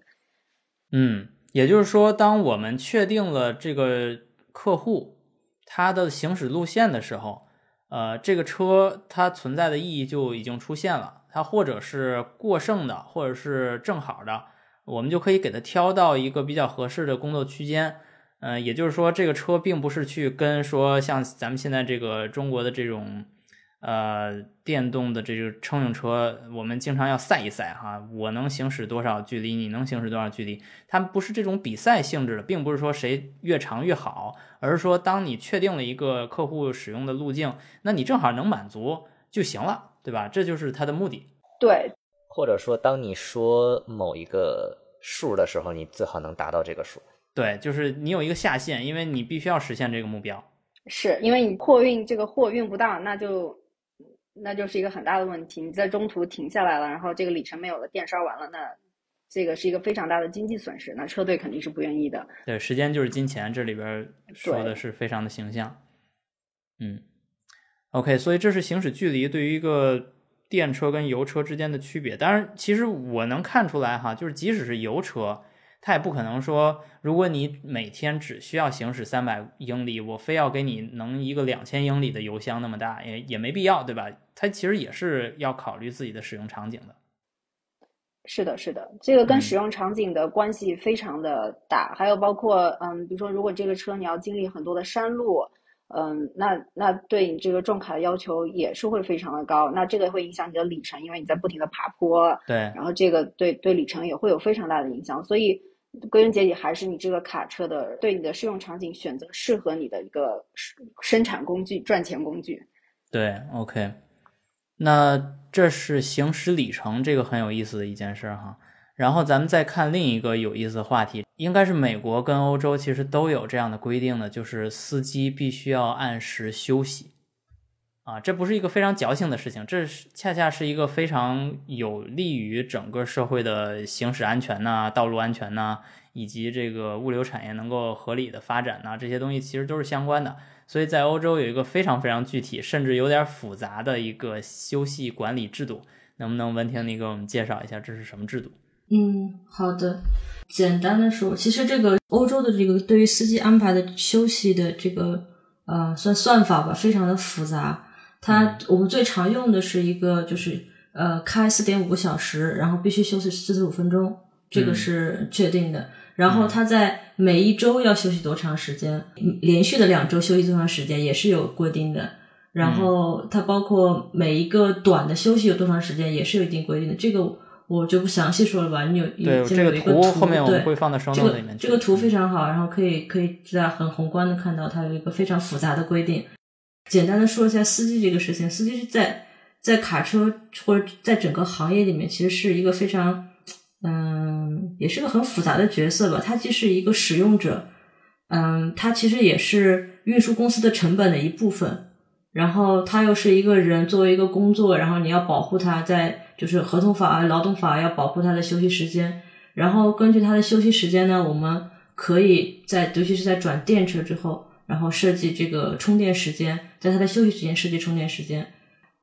S1: 嗯，也就是说，当我们确定了这个客户他的行驶路线的时候，呃，这个车它存在的意义就已经出现了。它或者是过剩的，或者是正好的，我们就可以给它挑到一个比较合适的工作区间。嗯，也就是说，这个车并不是去跟说像咱们现在这个中国的这种。呃，电动的这个乘用车，我们经常要赛一赛哈，我能行驶多少距离，你能行驶多少距离？它不是这种比赛性质的，并不是说谁越长越好，而是说当你确定了一个客户使用的路径，那你正好能满足就行了，对吧？这就是它的目的。
S5: 对，
S2: 或者说当你说某一个数的时候，你最好能达到这个数。
S1: 对，就是你有一个下限，因为你必须要实现这个目标。
S5: 是因为你货运这个货运不到，那就。那就是一个很大的问题，你在中途停下来了，然后这个里程没有了，电烧完了，那这个是一个非常大的经济损失，那车队肯定是不愿意的。
S1: 对，时间就是金钱，这里边说的是非常的形象。嗯，OK，所以这是行驶距离对于一个电车跟油车之间的区别。当然，其实我能看出来哈，就是即使是油车。它也不可能说，如果你每天只需要行驶三百英里，我非要给你能一个两千英里的油箱那么大，也也没必要，对吧？它其实也是要考虑自己的使用场景的。
S5: 是的，是的，这个跟使用场景的关系非常的大。还有包括，嗯，比如说，如果这个车你要经历很多的山路，嗯，那那对你这个重卡的要求也是会非常的高。那这个会影响你的里程，因为你在不停的爬坡。
S1: 对。
S5: 然后这个对对里程也会有非常大的影响，所以。归根结底还是你这个卡车的对你的适用场景选择适合你的一个生产工具、赚钱工具。
S1: 对，OK，那这是行驶里程这个很有意思的一件事哈。然后咱们再看另一个有意思的话题，应该是美国跟欧洲其实都有这样的规定的，就是司机必须要按时休息。啊，这不是一个非常矫情的事情，这是恰恰是一个非常有利于整个社会的行驶安全呐、道路安全呐，以及这个物流产业能够合理的发展呐，这些东西其实都是相关的。所以在欧洲有一个非常非常具体，甚至有点复杂的一个休息管理制度，能不能文婷你给我们介绍一下这是什么制度？
S4: 嗯，好的。简单的说，其实这个欧洲的这个对于司机安排的休息的这个呃算算法吧，非常的复杂。它我们最常用的是一个，就是呃开四点五个小时，然后必须休息四十五分钟，这个是确定的。然后它在每一周要休息多长时间，连续的两周休息多长时间也是有规定的。然后它包括每一个短的休息有多长时间，也是有一定规定的。这个我就不详细说了吧。你有
S1: 对这个
S4: 这有一个
S1: 图后面我们
S4: 对
S1: 会放到 show
S4: 这个
S1: 里面去
S4: 这个图非常好，然后可以可以在很宏观的看到它有一个非常复杂的规定。简单的说一下司机这个事情，司机是在在卡车或者在整个行业里面，其实是一个非常嗯，也是个很复杂的角色吧。他既是一个使用者，嗯，他其实也是运输公司的成本的一部分。然后他又是一个人，作为一个工作，然后你要保护他在就是合同法啊、劳动法要保护他的休息时间。然后根据他的休息时间呢，我们可以在尤其是在转电车之后，然后设计这个充电时间，在他的休息时间设计充电时间。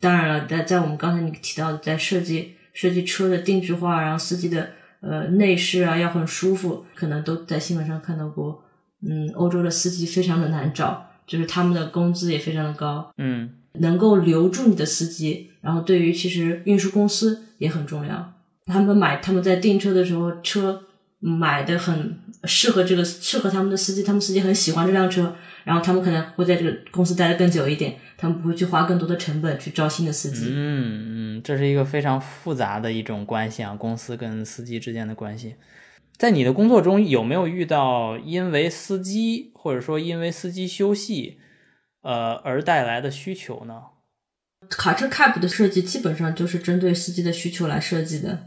S4: 当然了，在在我们刚才你提到的，在设计设计车的定制化，然后司机的呃内饰啊要很舒服，可能都在新闻上看到过。嗯，欧洲的司机非常的难找，就是他们的工资也非常的高。
S1: 嗯
S4: 能够留住你的司机，然后对于其实运输公司也很重要。他们买他们在订车的时候，车买的很适合这个适合他们的司机，他们司机很喜欢这辆车，然后他们可能会在这个公司待的更久一点，他们不会去花更多的成本去招新的司机。
S1: 嗯嗯，这是一个非常复杂的一种关系啊，公司跟司机之间的关系。在你的工作中有没有遇到因为司机或者说因为司机休息，呃而带来的需求呢？
S4: 卡车 cab 的设计基本上就是针对司机的需求来设计的。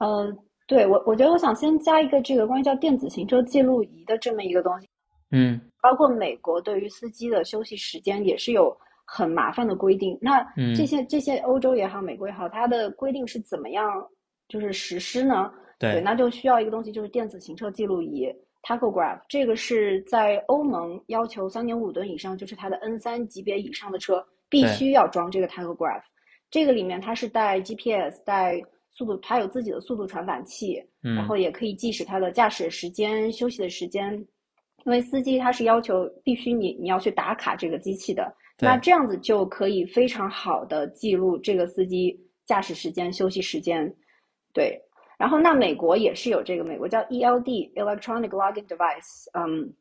S5: 呃，对我，我觉得我想先加一个这个关于叫电子行车记录仪的这么一个东西，
S1: 嗯
S5: 包括美国对于司机的休息时间也是有很麻烦的规定。那
S1: 嗯
S5: 这些这些欧洲也好，美国也好，它的规定是怎么样就是实施呢？
S1: 对
S5: 那就需要一个东西，就是电子行车记录仪 tachograph。这个是在欧盟要求三点五吨以上，就是它的 N 三级别以上的车必须要装这个 tachograph。这个里面它是带 GPS、带速度，它有自己的速度传感器，
S1: 嗯，
S5: 然后也可以计时它的驾驶时间、休息的时间。因为司机他是要求必须你你要去打卡这个机器的，那这样子就可以非常好的记录这个司机驾驶时间、休息时间。对，然后那美国也是有这个，美国叫 ELD Electronic Logging Device，嗯，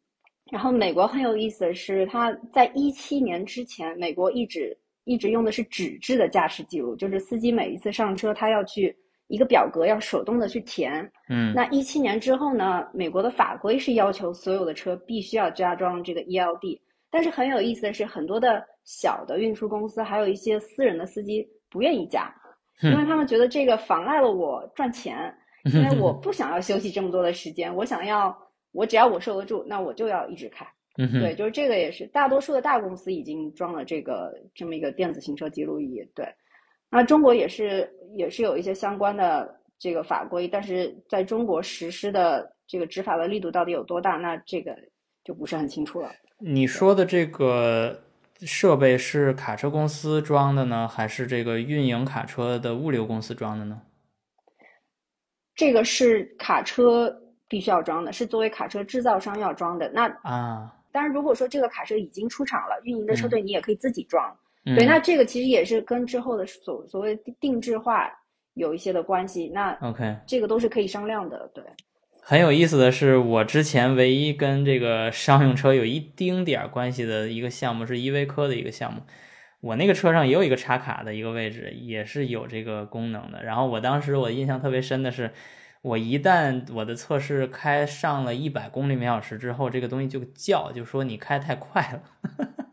S5: 然后美国很有意思的是，它在一七年之前，美国一直一直用的是纸质的驾驶记录，就是司机每一次上车，他要去一个表格要手动的去填。
S1: 嗯
S5: 那一七年之后呢，美国的法规是要求所有的车必须要加装这个 ELD，但是很有意思的是，很多的小的运输公司还有一些私人的司机不愿意加，因为他们觉得这个妨碍了我赚钱，因为我不想要休息这么多的时间，我想要我只要我受得住，那我就要一直开。
S1: 嗯哼
S5: 对，就是这个也是大多数的大公司已经装了这个这么一个电子行车记录仪。对，那中国也是也是有一些相关的这个法规，但是在中国实施的这个执法的力度到底有多大，那这个就不是很清楚了。
S1: 你说的这个设备是卡车公司装的呢，还是这个运营卡车的物流公司装的呢？
S5: 这个是卡车必须要装的，是作为卡车制造商要装的。那
S1: 啊，
S5: 当然，如果说这个卡车已经出厂了，运营的车
S1: 嗯
S5: 队你也可以自己装。
S1: 嗯
S5: 对，那这个其实也是跟之后的所所谓定制化有一些的关系。那
S1: OK，
S5: 这个都是可以商量的，对。
S1: 很有意思的是，我之前唯一跟这个商用车有一丁点儿关系的一个项目是依维柯的一个项目。我那个车上也有一个插卡的一个位置，也是有这个功能的。然后我当时我印象特别深的是，我一旦我的测试开上了一百公里每小时之后，这个东西就叫，就说你开太快了。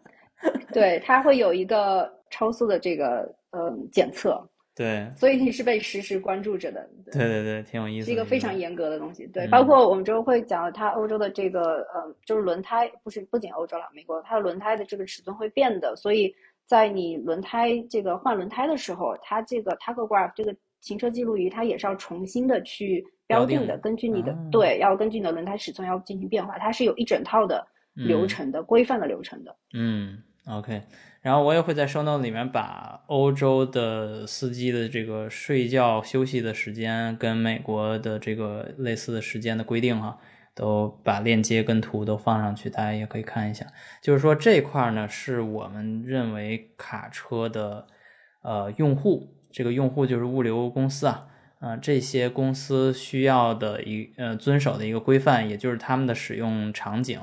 S5: 对，它会有一个超速的这个呃检测，
S1: 对，
S5: 所以你是被实时关注着的。
S1: 对对对，挺有意思的。
S5: 是一个非常严格的东西。对，
S1: 嗯
S5: 包括我们之后会讲它欧洲的这个呃，就是轮胎，不是不仅欧洲了，美国它的轮胎的这个尺寸会变的，所以在你轮胎这个换轮胎的时候，它这个 tachograph 这个行车记录仪，它也是要重新的去标定的，
S1: 定
S5: 根据你的、
S1: 啊
S5: 对，要根据你的轮胎尺寸要进行变化，它是有一整套的流
S1: 嗯
S5: 程的、规范的流程的。
S1: 嗯，OK，然后我也会在 show note 里面把欧洲的司机的这个睡觉休息的时间跟美国的这个类似的时间的规定哈，都把链接跟图都放上去，大家也可以看一下。就是说这块呢，是我们认为卡车的呃用户，这个用户就是物流公司啊。啊、这些公司需要的一呃遵守的一个规范，也就是他们的使用场景，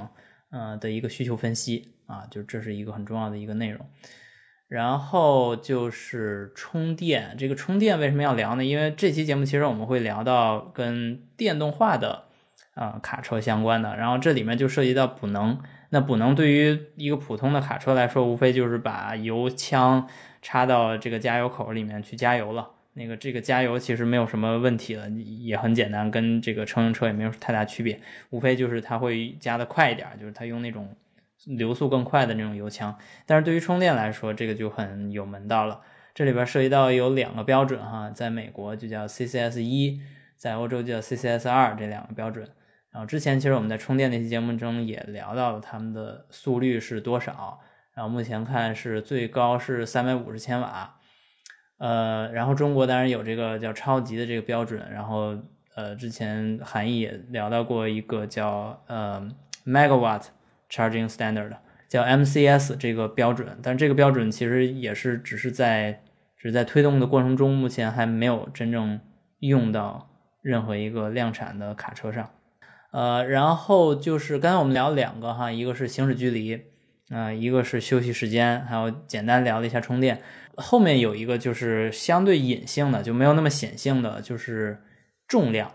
S1: 呃的一个需求分析啊，就这是一个很重要的一个内容。然后就是充电，这个充电为什么要聊呢？因为这期节目其实我们会聊到跟电动化的啊卡车相关的，然后这里面就涉及到补能。那补能对于一个普通的卡车来说，无非就是把油枪插到这个加油口里面去加油了。那个这个加油其实没有什么问题了，也很简单，跟这个乘用车也没有太大区别，无非就是它会加的快一点，就是它用那种。流速更快的那种油枪，但是对于充电来说，这个就很有门道了。这里边涉及到有两个标准哈，在美国就叫 CCS 一，在欧洲叫 CCS 二这两个标准。然后之前其实我们在充电那期节目中也聊到了他们的速率是多少，然后目前看是最高是三百五十千瓦，呃，然后中国当然有这个叫超级的这个标准，然后呃之前韩毅也聊到过一个叫呃 megawatt。Charging Standard 叫 MCS 这个标准，但这个标准其实也是只是在只是在推动的过程中，目前还没有真正用到任何一个量产的卡车上。呃，然后就是刚才我们聊两个哈，一个是行驶距离，啊，一个是休息时间，还有简单聊了一下充电。后面有一个就是相对隐性的，就没有那么显性的，就是重量。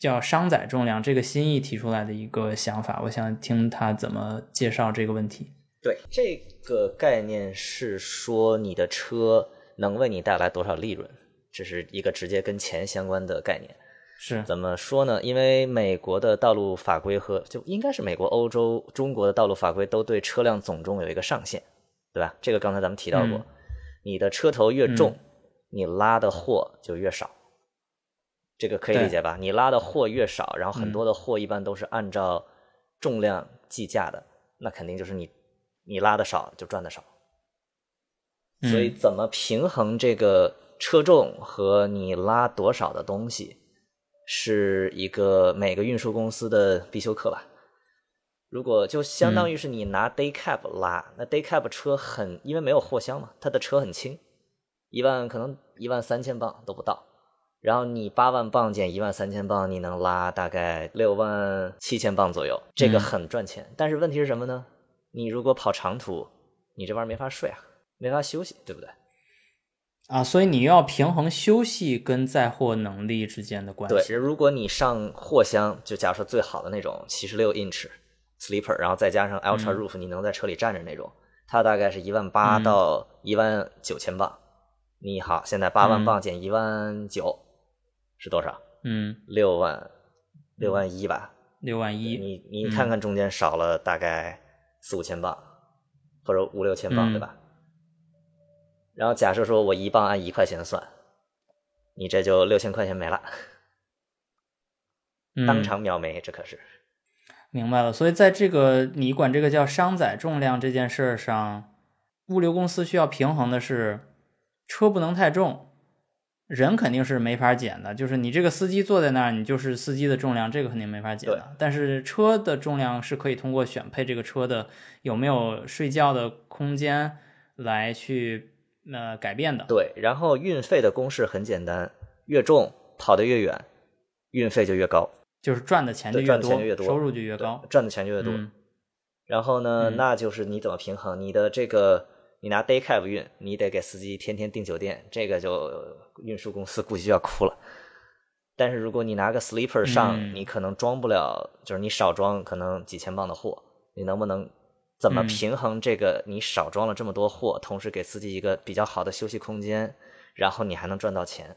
S1: 叫商载重量，这个新意提出来的一个想法，我想听他怎么介绍这个问题。
S2: 对，这个概念是说你的车能为你带来多少利润，这是一个直接跟钱相关的概念。
S1: 是
S2: 怎么说呢？因为美国的道路法规和就应该是美国、欧洲、中国的道路法规都对车辆总重有一个上限，对吧？这个刚才咱们提到过，你的车头越重，你拉的货就越少。这个可以理解吧？你拉的货越少，然后很多的货一般都是按照重量计价的，那肯定就是你你拉的少就赚的少。所以怎么平衡这个车重和你拉多少的东西，是一个每个运输公司的必修课吧？如果就相当于是你拿 day cab 拉，那 day cab 车很因为没有货箱嘛，它的车很轻，一万可能一万三千磅都不到。然后你八万磅减一万三千磅，你能拉大概六万七千磅左右，这个很赚钱。但是问题是什么呢？你如果跑长途，你这玩意儿没法睡啊，没法休息，对不对？
S1: 啊，所以你要平衡休息跟载货能力之间的关系。
S2: 对，其实如果你上货箱，就假如说最好的那种七十六 inch sleeper，然后再加上 ultra roof，你能在车里站着那种，它大概是一万八到一万九千磅。你好，现在八万磅减一万九。是多少？
S1: 嗯，
S2: 六万，六万一吧。
S1: 六万一，
S2: 你你看看中间少了大概四五千磅，或者五六千磅，对吧？然后假设说我一磅按一块钱算，你这就六千块钱没了，当场秒没，这可是。
S1: 明白了，所以在这个你管这个叫商载重量这件事上，物流公司需要平衡的是车不能太重。人肯定是没法减的，就是你这个司机坐在那儿，你就是司机的重量，这个肯定没法减的。但是车的重量是可以通过选配这个车的有没有睡觉的空间来去呃改变的。
S2: 对，然后运费的公式很简单，越重跑得越远，运费就越高，
S1: 就是赚的钱就
S2: 越多，
S1: 收入就越高，
S2: 赚的钱就越多。然后呢，那就是你怎么平衡你的这个。你拿 day cab 运，你得给司机天天订酒店，这个就运输公司估计就要哭了。但是如果你拿个 sleeper 上，你可能装不了，就是你少装可能几千磅的货，你能不能怎么平衡这个？你少装了这么多货，同时给司机一个比较好的休息空间，然后你还能赚到钱。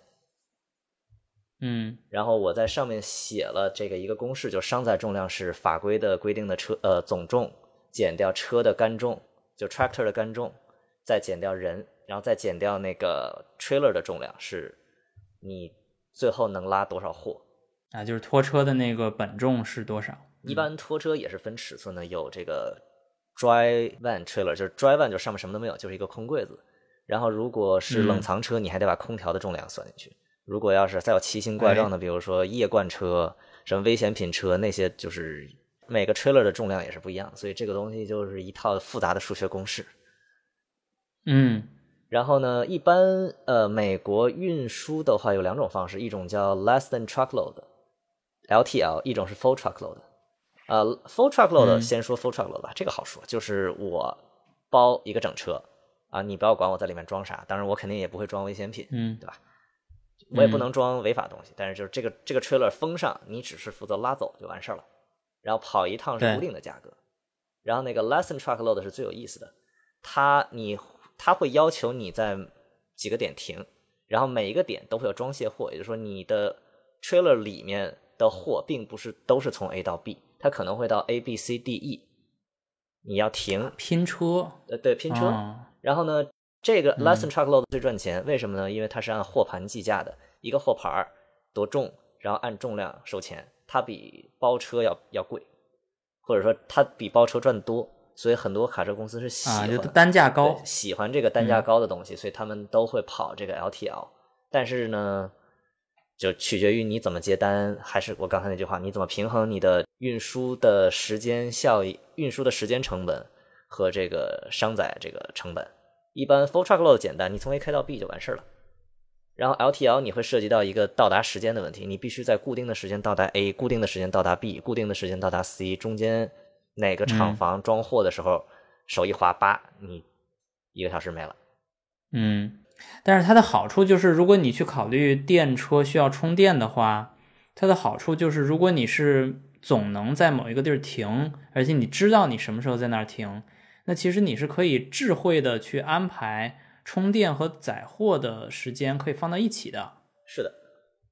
S1: 嗯，
S2: 然后我在上面写了这个一个公式，就商载重量是法规的规定的车呃总重减掉车的干重，就 tractor 的干重。再减掉人，然后再减掉那个 trailer 的重量，是你最后能拉多少货
S1: 啊？就是拖车的那个本重是多少？
S2: 一般拖车也是分尺寸的，有这个 dry van trailer，就是 dry van 就上面什么都没有，就是一个空柜子。然后如果是冷藏车，你还得把空调的重量算进去。如果要是再有奇形怪状的，比如说液罐车、什么危险品车那些，就是每个 trailer 的重量也是不一样，所以这个东西就是一套复杂的数学公式。
S1: 嗯，
S2: 然后呢？一般呃，美国运输的话有两种方式，一种叫 less than truckload（LTL），一种是 full truckload。呃，full truckload
S1: 嗯
S2: 先说 full truckload 吧，这个好说，就是我包一个整车啊，你不要管我在里面装啥，当然我肯定也不会装危险品，
S1: 嗯
S2: 对吧？我也不
S1: 嗯
S2: 能装违法东西，但是就是这个这个 trailer 封上，你只是负责拉走就完事儿了，然后跑一趟是
S1: 对
S2: 固定的价格，然后那个 lesson truckload 是最有意思的，它你它会要求你在几个点停，然后每一个点都会有装卸货，也就是说你的 trailer 里面的货并不是都是从 A 到 B，它可能会到 A B C D E，你要停，
S1: 拼车，
S2: 呃，对，拼车，
S1: 哦
S2: 然后呢，这个
S1: 嗯。
S2: Lesson truckload 最赚钱，为什么呢？因为它是按货盘计价的，一个货盘儿多重，然后按重量收钱，它比包车要要贵，或者说它比包车赚的多，所以很多卡车公司是喜
S1: 啊，
S2: 欢、
S1: 就单价高，
S2: 喜欢这个单价
S1: 嗯
S2: 高的东西，所以他们都会跑这个 LTL。但是呢，就取决于你怎么接单，还是我刚才那句话，你怎么平衡你的运输的时间效益、运输的时间成本和这个商载这个成本。一般 full truckload 简单，你从 A 开到 B 就完事儿了。然后 LTL 你会涉及到一个到达时间的问题，你必须在固定的时间到达 A，固定的时间到达 B，固定的时间到达 C，中间哪个厂
S1: 嗯
S2: 房装货的时候、手一滑，叭，你一个小时没了。
S1: 嗯，但是它的好处就是，如果你去考虑电车需要充电的话，它的好处就是，如果你是总能在某一个地儿停，而且你知道你什么时候在那儿停，那其实你是可以智慧的去安排充电和载货的时间可以放到一起的。
S2: 是的，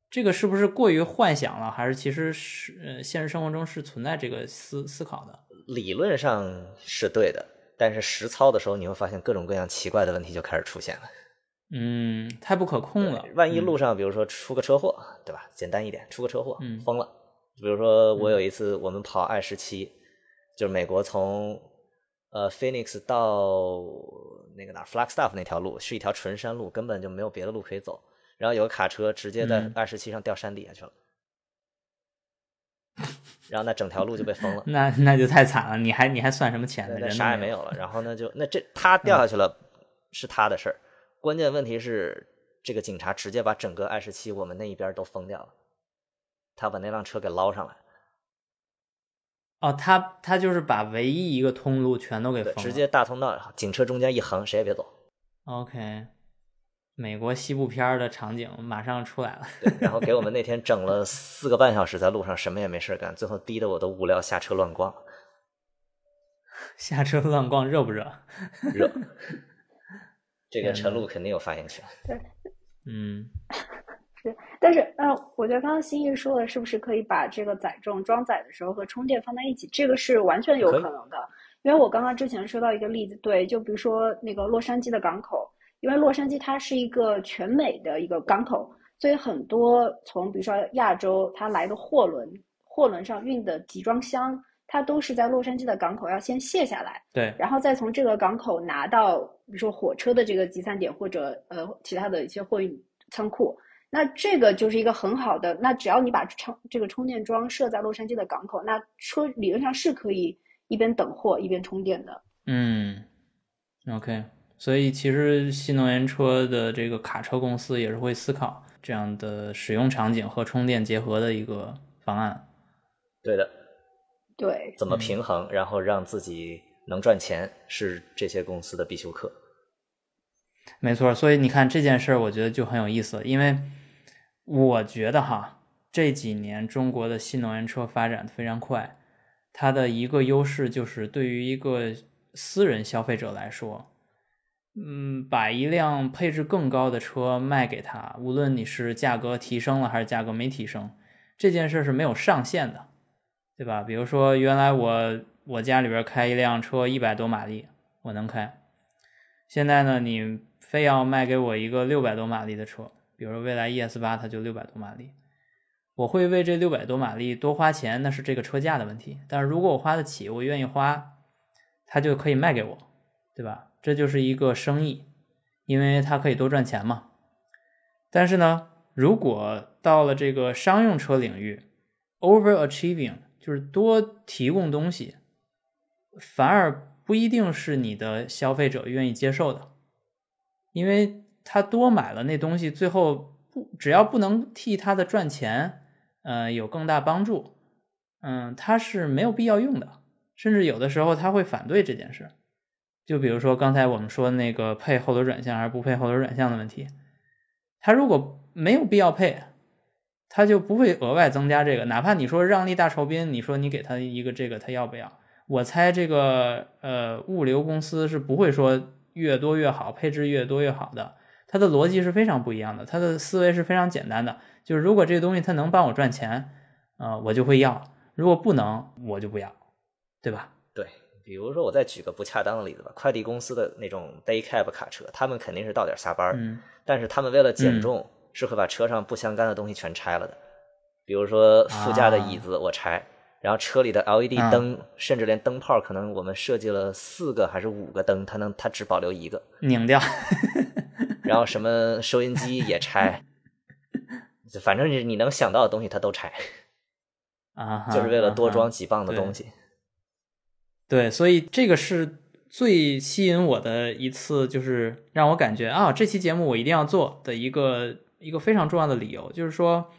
S1: 这个是不是过于幻想了？还是其实是呃现实生活中是存在这个思思考的？
S2: 理论上是对的，但是实操的时候你会发现各种各样奇怪的问题就开始出现了。
S1: 嗯，太不可控了。
S2: 万一
S1: 嗯
S2: 路上比如说出个车祸，对吧？简单一点，出个车祸，
S1: 嗯
S2: 疯了。比如说我有一次我们跑 I 十七，就是美国从呃 Phoenix 到那个哪儿 Flagstaff 那条路是一条纯山路，根本就没有别的路可以走。然后有个卡车直接在
S1: 嗯
S2: I 十七上掉山底下去了，然后那整条路就被封了。
S1: 那那就太惨了，你还你还算什么钱呢？
S2: 啥也没有了。然后呢，就那这他掉
S1: 嗯
S2: 下去了，是他的事儿。关键问题是，这个警察直接把整个二十七我们那一边都封掉了，他把那辆车给捞上来，
S1: 哦，他他就是把唯一一个通路全都给，封了，
S2: 直接大通道，警车中间一横，谁也别走。
S1: OK。美国西部片儿的场景马上出来了，
S2: 然后给我们那天整了四个半小时，在路上什么也没事干，最后逼得我都无聊，下车乱逛，
S1: 下车乱逛热不热？
S2: 热。这个陈露肯定有发言权。
S1: 对嗯，是
S5: 但是，呃，我觉得刚刚新义说的，是不是可以把这个载重装载的时候和充电放在一起？这个是完全有
S2: 可
S5: 能的。因为我刚刚之前说到一个例子，对，就比如说那个洛杉矶的港口，因为洛杉矶它是一个全美的一个港口，所以很多从比如说亚洲它来的货轮，货轮上运的集装箱，它都是在洛杉矶的港口要先卸下来。
S1: 对，
S5: 然后再从这个港口拿到，比如说火车的这个集散点或者呃其他的一些货运仓库，那这个就是一个很好的。那只要你把充这个充电桩设在洛杉矶的港口，那车理论上是可以一边等货一边充电的。
S1: 嗯，OK。所以其实新能源车的这个卡车公司也是会思考这样的使用场景和充电结合的一个方案。
S2: 对的，
S5: 对，
S2: 怎么
S1: 嗯
S2: 平衡，然后让自己能赚钱，是这些公司的必修课。
S1: 没错，所以你看这件事儿，我觉得就很有意思，因为我觉得哈，这几年中国的新能源车发展的非常快，它的一个优势就是对于一个私人消费者来说，嗯，把一辆配置更高的车卖给他，无论你是价格提升了还是价格没提升，这件事是没有上限的，对吧？比如说原来我我家里边开一辆车一百多马力，我能开。现在呢，你非要卖给我一个六百多马力的车，比如说蔚来 ES 八，它就六百多马力，我会为这六百多马力多花钱，那是这个车价的问题。但是如果我花得起，我愿意花，它就可以卖给我，对吧？这就是一个生意，因为它可以多赚钱嘛。但是呢，如果到了这个商用车领域，overachieving 就是多提供东西，反而不一定是你的消费者愿意接受的，因为他多买了那东西，最后不只要不能替他的赚钱，呃，有更大帮助，嗯，他是没有必要用的，甚至有的时候他会反对这件事。就比如说刚才我们说那个配后轮转向还是不配后轮转向的问题，他如果没有必要配，他就不会额外增加这个。哪怕你说让利大酬宾，你说你给他一个这个，他要不要？我猜这个呃物流公司是不会说越多越好，配置越多越好的。它的逻辑是非常不一样的，它的思维是非常简单的，就是如果这个东西它能帮我赚钱，呃，我就会要；如果不能，我就不要，对吧？
S2: 对，比如说我再举个不恰当的例子吧，快递公司的那种 day cab 卡车，他们肯定是到点下班，
S1: 嗯，
S2: 但是他们为了减重，是会把车上不相干的东西全拆了的，比如说副驾的椅子我拆。然后车里的 LED 灯，甚至连灯泡，可能我们设计了四个还是五个灯，它能它只保留一个，
S1: 拧掉。
S2: 然后什么收音机也拆，反正你你能想到的东西它都拆，
S1: 啊，
S2: 就是为了多装几磅的东西。
S1: 对，所以这个是最吸引我的一次，就是让我感觉啊，这期节目我一定要做的一个一个非常重要的理由，就是说。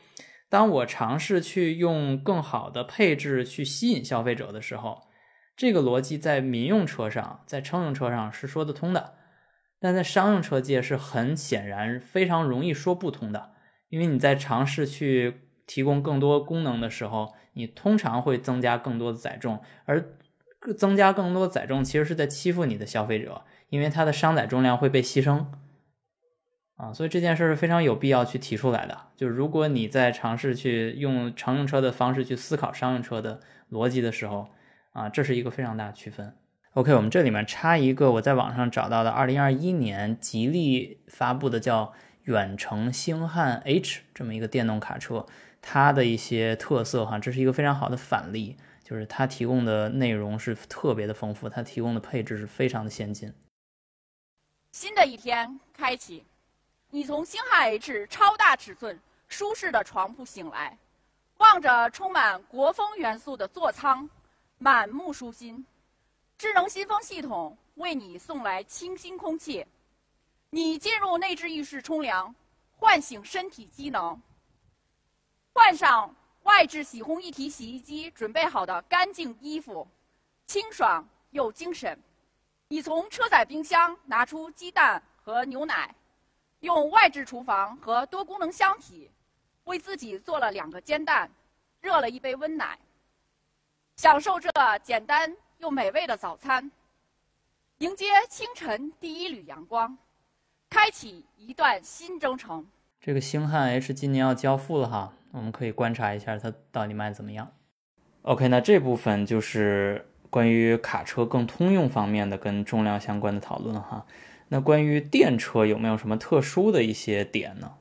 S1: 当我尝试去用更好的配置去吸引消费者的时候，这个逻辑在民用车上、在乘用车上是说得通的，但在商用车界是很显然非常容易说不通的。因为你在尝试去提供更多功能的时候，你通常会增加更多的载重，而增加更多载重其实是在欺负你的消费者，因为它的商载重量会被牺牲。啊，所以这件事是非常有必要去提出来的。就是如果你在尝试去用乘用车的方式去思考商用车的逻辑的时候，啊，这是一个非常大的区分。OK，我们这里面插一个我在网上找到的2021年吉利发布的叫远程星汉 H 这么一个电动卡车，它的一些特色哈，这是一个非常好的反例，就是它提供的内容是特别的丰富，它提供的配置是非常的先进。
S6: 新的一天开启。你从星汉 H 超大尺寸、舒适的床铺醒来，望着充满国风元素的座舱，满目舒心。智能新风系统为你送来清新空气。你进入内置浴室冲凉，唤醒身体机能。换上外置洗烘一体洗衣机准备好的干净衣服，清爽又精神。你从车载冰箱拿出鸡蛋和牛奶。用外置厨房和多功能箱体，为自己做了两个煎蛋，热了一杯温奶，享受这简单又美味的早餐，迎接清晨第一缕阳光，开启一段新征程。
S1: 这个星汉 H 今年要交付了哈，我们可以观察一下它到底卖怎么样。OK，那这部分就是关于卡车更通用方面的跟重量相关的讨论哈。那关于电车有没有什么特殊的一些点呢？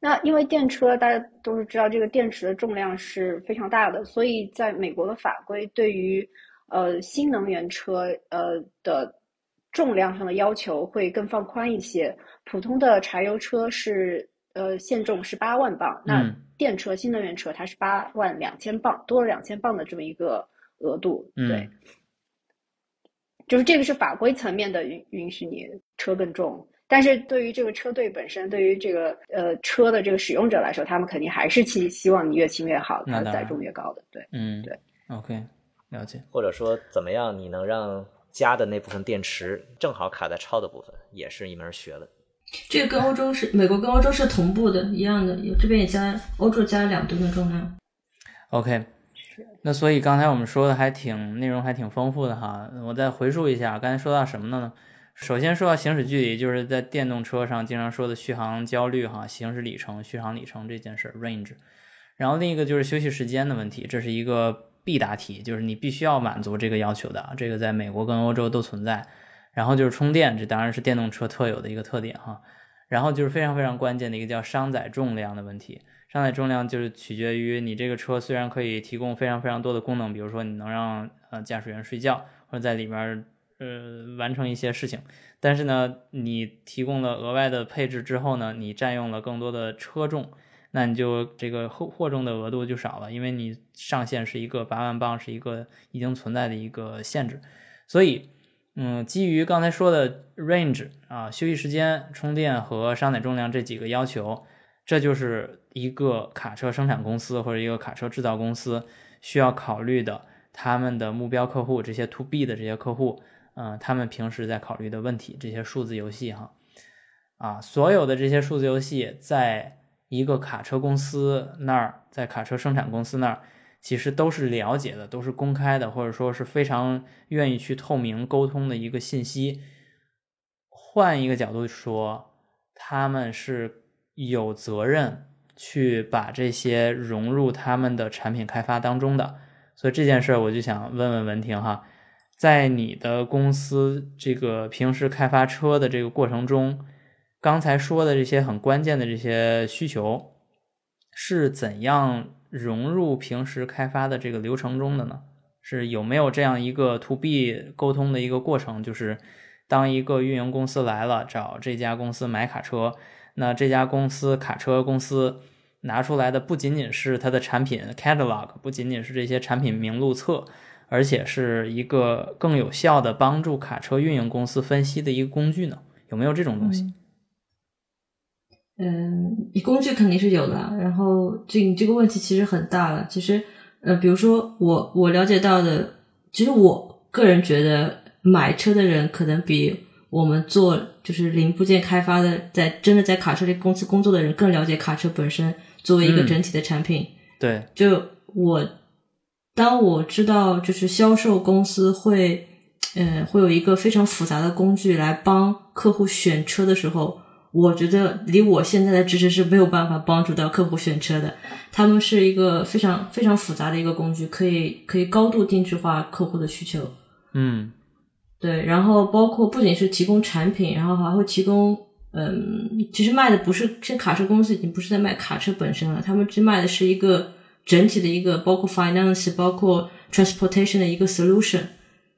S5: 那因为电车大家都是知道，这个电池的重量是非常大的，所以在美国的法规对于呃新能源车呃的重量上的要求会更放宽一些。普通的柴油车是呃限重是八万磅，那电车新能源车它是八万两千磅，多了两千磅的这么一个额度，对。就是这个是法规层面的允允许你车更重，但是对于这个车队本身，对于这个呃车的这个使用者来说，他们肯定还是希希望你越轻越好，它载重越高的。对，
S1: 嗯，
S5: 对
S1: ，OK，了解。
S2: 或者说怎么样，你能让加的那部分电池正好卡在超的部分，也是一门学问。
S4: 这个跟欧洲是美国跟欧洲是同步的，一样的，有这边也加欧洲加两吨的重量。
S1: OK。那所以刚才我们说的还挺内容还挺丰富的哈，我再回述一下，刚才说到什么呢？首先说到行驶距离，就是在电动车上经常说的续航焦虑哈，行驶里程、续航里程这件事 range。然后另一个就是休息时间的问题，这是一个必答题，就是你必须要满足这个要求的，这个在美国跟欧洲都存在。然后就是充电，这当然是电动车特有的一个特点哈。然后就是非常非常关键的一个叫商载重量的问题。商载重量就是取决于你这个车虽然可以提供非常非常多的功能，比如说你能让呃驾驶员睡觉或者在里边呃完成一些事情，但是呢，你提供了额外的配置之后呢，你占用了更多的车重，那你就这个获获重的额度就少了，因为你上限是一个八万磅，是一个已经存在的一个限制，所以嗯，基于刚才说的 range 啊，休息时间、充电和商载重量这几个要求。这就是一个卡车生产公司或者一个卡车制造公司需要考虑的他们的目标客户这些 to B 的这些客户，嗯、他们平时在考虑的问题，这些数字游戏哈，啊，所有的这些数字游戏在一个卡车公司那儿，在卡车生产公司那儿，其实都是了解的，都是公开的，或者说是非常愿意去透明沟通的一个信息。换一个角度说，他们是有责任去把这些融入他们的产品开发当中的。所以这件事儿，我就想问问文婷哈，在你的公司这个平时开发车的这个过程中，刚才说的这些很关键的这些需求，是怎样融入平时开发的这个流程中的呢？是有没有这样一个 to B 沟通的一个过程？就是当一个运营公司来了，找这家公司买卡车，那这家公司卡车公司拿出来的不仅仅是它的产品 catalog，不仅仅是这些产品名录册，而且是一个更有效的帮助卡车运营公司分析的一个工具呢？有没有这种东西？
S4: 工具肯定是有的。然后这你这个问题其实很大了。其实，呃，比如说我我了解到的，其实我个人觉得买车的人可能比我们做就是零部件开发的，在真的在卡车这公司工作的人更了解卡车本身作为一个
S1: 嗯
S4: 整体的产品。
S1: 对，
S4: 就我当我知道就是销售公司会，呃，会有一个非常复杂的工具来帮客户选车的时候，我觉得离我现在的知识是没有办法帮助到客户选车的。他们是一个非常非常复杂的一个工具，可以可以高度定制化客户的需求。
S1: 嗯
S4: 对，然后包括不仅是提供产品，然后还会提供，嗯，其实卖的不是，现在卡车公司已经不是在卖卡车本身了，他们只卖的是一个整体的一个，包括 finance，包括 transportation 的一个 solution，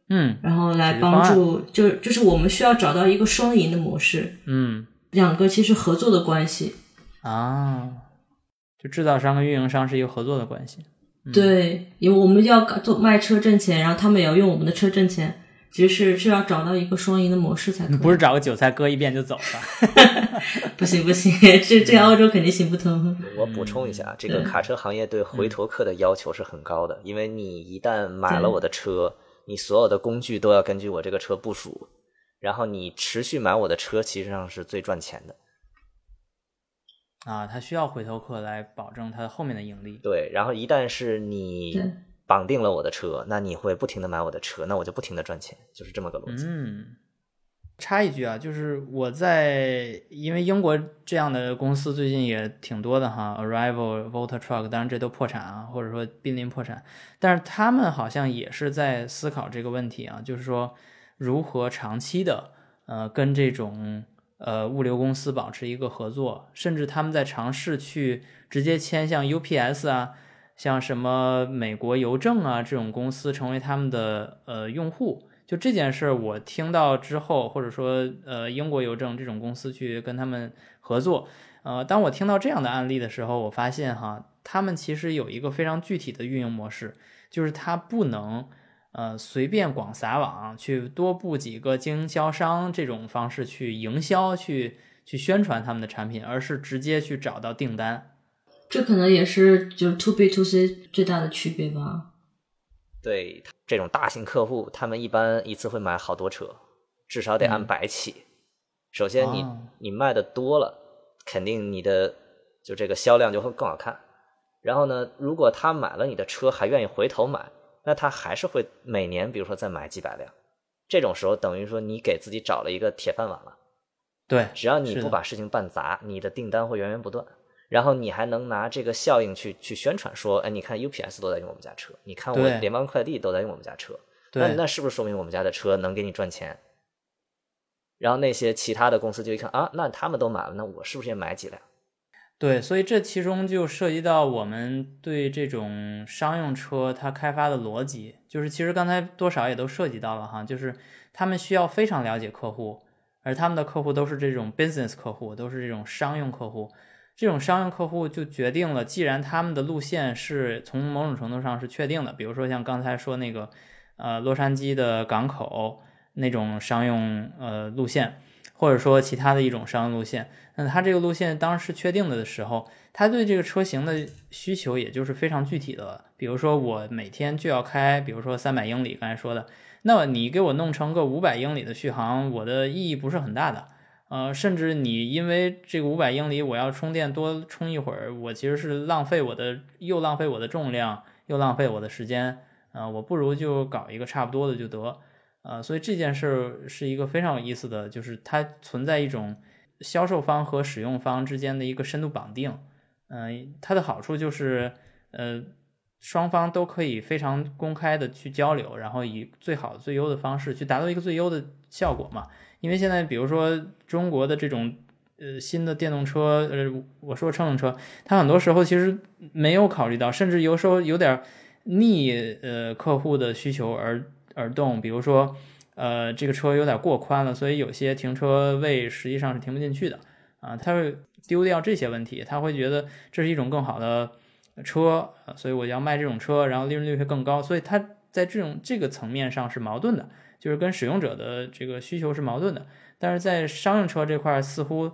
S1: 嗯
S4: 然后来帮助，就就是我们需要找到一个双赢的模式，
S1: 嗯
S4: 两个其实合作的关系。
S1: 啊，就制造商跟运营商是一个合作的关系。嗯
S4: 对，因为我们要做卖车挣钱，然后他们也要用我们的车挣钱，其实是是要找到一个双赢的模式才可以。
S1: 不是找个韭菜割一遍就走吧？
S4: 不行不行，这这澳洲肯定行不通。
S2: 我补充一下，这个卡车行业对回头客的要求是很高的，因为你一旦买了我的车，你所有的工具都要根据我这个车部署，然后你持续买我的车，其实上是最赚钱的。
S1: 啊，它需要回头客来保证他后面的盈利。
S2: 对，然后一旦是你绑定了我的车，那你会不停的买我的车，那我就不停的赚钱，就是这么个逻辑。
S1: 嗯，插一句啊，就是我在因为英国这样的公司最近也挺多的哈，Arrival、Volta Truck，当然这都破产啊，或者说濒临破产，但是他们好像也是在思考这个问题啊，就是说如何长期的呃跟这种呃物流公司保持一个合作，甚至他们在尝试去直接签像 UPS 啊。像什么美国邮政啊这种公司成为他们的呃用户，就这件事儿，我听到之后，或者说呃英国邮政这种公司去跟他们合作，呃，当我听到这样的案例的时候，我发现哈，他们其实有一个非常具体的运营模式，就是它不能呃随便广撒网，去多布几个经销商这种方式去营销，去去宣传他们的产品，而是直接去找到订单。
S4: 这可能也是就是 to B to C 最大的区别吧。
S2: 对这种大型客户，他们一般一次会买好多车，至少得按
S1: 嗯
S2: 百起。首先你，
S1: 哦
S2: 你卖的多了，肯定你的就这个销量就会更好看。然后呢，如果他买了你的车还愿意回头买，那他还是会每年比如说再买几百辆。这种时候等于说你给自己找了一个铁饭碗了。
S1: 对，
S2: 只要你不把事情办砸，你的订单会源源不断。然后你还能拿这个效应去去宣传说，哎，你看 UPS 都在用我们家车，你看我联邦快递都在用我们家车，那，那是不是说明我们家的车能给你赚钱？然后那些其他的公司就一看啊，那他们都买了，那我是不是也买几辆？
S1: 对，所以这其中就涉及到我们对这种商用车它开发的逻辑，就是其实刚才多少也都涉及到了哈，就是他们需要非常了解客户，而他们的客户都是这种 business 客户，都是这种商用客户。这种商用客户就决定了，既然他们的路线是从某种程度上是确定的，比如说像刚才说那个，呃，洛杉矶的港口那种商用呃路线，或者说其他的一种商业路线。那它这个路线当时确定的时候，它对这个车型的需求也就是非常具体的了。比如说我每天就要开，比如说三百英里，刚才说的，那么你给我弄成个五百英里的续航，我的意义不是很大的。呃，甚至你因为这个五百英里我要充电多充一会儿，我其实是浪费我的，又浪费我的重量，又浪费我的时间。啊，我不如就搞一个差不多的就得。呃，所以这件事是一个非常有意思的，就是它存在一种销售方和使用方之间的一个深度绑定。嗯，它的好处就是，呃，双方都可以非常公开的去交流，然后以最好最优的方式去达到一个最优的效果嘛。因为现在，比如说中国的这种呃新的电动车，呃，我说乘用车，它很多时候其实没有考虑到，甚至有时候有点逆呃客户的需求而而动。比如说，呃，这个车有点过宽了，所以有些停车位实际上是停不进去的啊。他会丢掉这些问题，他会觉得这是一种更好的车，所以我要卖这种车，然后利润率会更高。所以他在这种这个层面上是矛盾的。就是跟使用者的这个需求是矛盾的，但是在商用车这块，似乎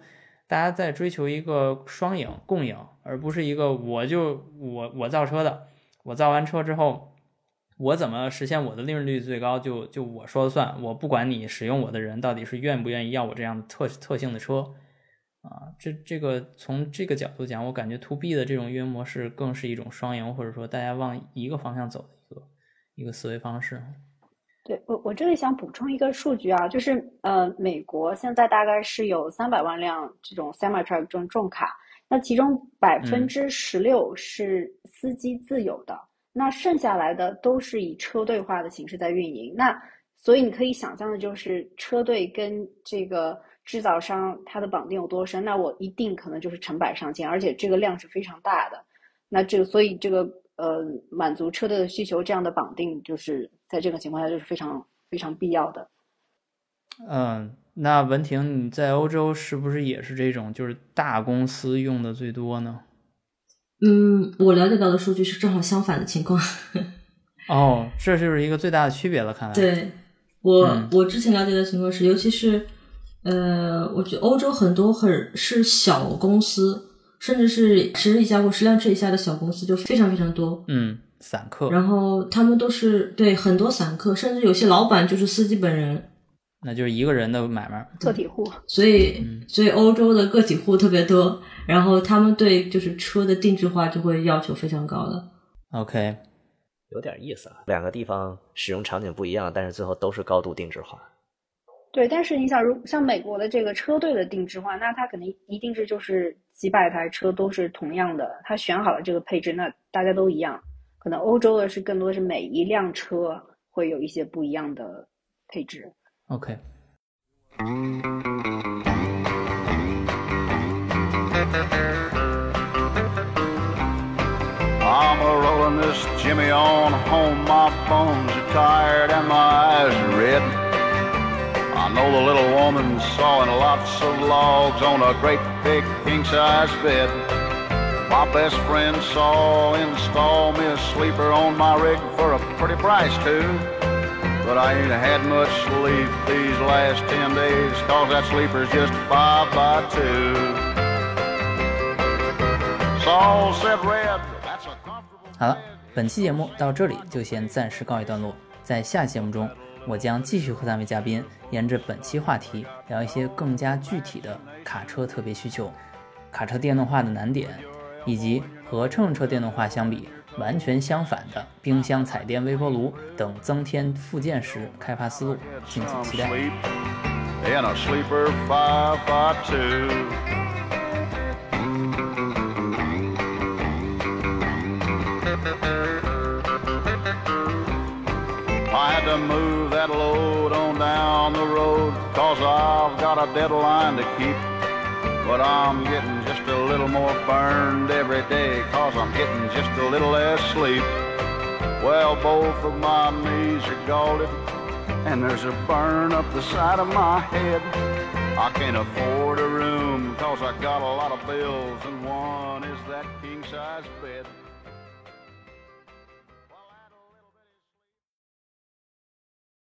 S1: 大家在追求一个双赢共赢，而不是一个我就我我造车的，我造完车之后，我怎么实现我的利润率最高，就就我说了算，我不管你使用我的人到底是愿不愿意要我这样的特特性的车啊，这这个从这个角度讲，我感觉 to B 的这种运营模式更是一种双赢，或者说大家往一个方向走的一个一个思维方式。
S5: 对我，我这里想补充一个数据啊，就是呃，美国现在大概是有三百万辆这种 semi truck 这种重卡，那其中百分之十六是司机自有的，那剩下来的都是以车队化的形式在运营。那所以你可以想象的就是车队跟这个制造商它的绑定有多深，那我一定可能就是成百上千，而且这个量是非常大的。那这个所以这个呃满足车队的需求这样的绑定就是。在这个情况下，就是非常非常必要的。
S1: 嗯，那文婷，你在欧洲是不是也是这种，就是大公司用的最多呢？
S4: 嗯，我了解到的数据是正好相反的情况。
S1: 哦，这就是一个最大的区别了，看来。
S4: 对我，我之前了解的情况是，尤其是呃，我觉得欧洲很多很是小公司，甚至是十人以下或十辆车以下的小公司，就非常非常多。
S1: 嗯。散客，
S4: 然后他们都是对很多散客，甚至有些老板就是司机本人，
S1: 那就是一个人的买卖，
S5: 个体户。
S4: 所以，所以欧洲的个体户特别多，然后他们对就是车的定制化就会要求非常高的。
S1: OK，
S2: 有点意思啊，两个地方使用场景不一样，但是最后都是高度定制化。
S5: 对，但是你想，如像美国的这个车队的定制化，那它肯定一定是就是几百台车都是同样的，他选好了这个配置，那大家都一样。可能欧洲的是更多的是每一辆车会有一些不一样的配置。
S1: OK。I'm a rolling this Jimmy on home. My bones are tired and my eyes are red. I know the little woman sawing lots of logs on a great big king size bed. My best friend saw install me a sleeper on my rig for a pretty price too. But I ain't had much sleep these last ten days, cause that sleeper's just five by two. Saul said red, that's a comfortable. 好了，本期节目到这里就先暂时告一段落。在下期节目中，我将继续和三位嘉宾沿着本期话题聊一些更加具体的卡车特别需求、卡车电动化的难点。以及和乘用车电动化相比完全相反的冰箱、彩电、微波炉等增添附件时开发思路，敬请期待。But I'm getting just a little more burned every day, cause I'm getting just a little less sleep. Well, both of my knees are galled, and there's a burn up the side of my head. I can't afford a room, cause I got a lot of bills, and one is that king size bed.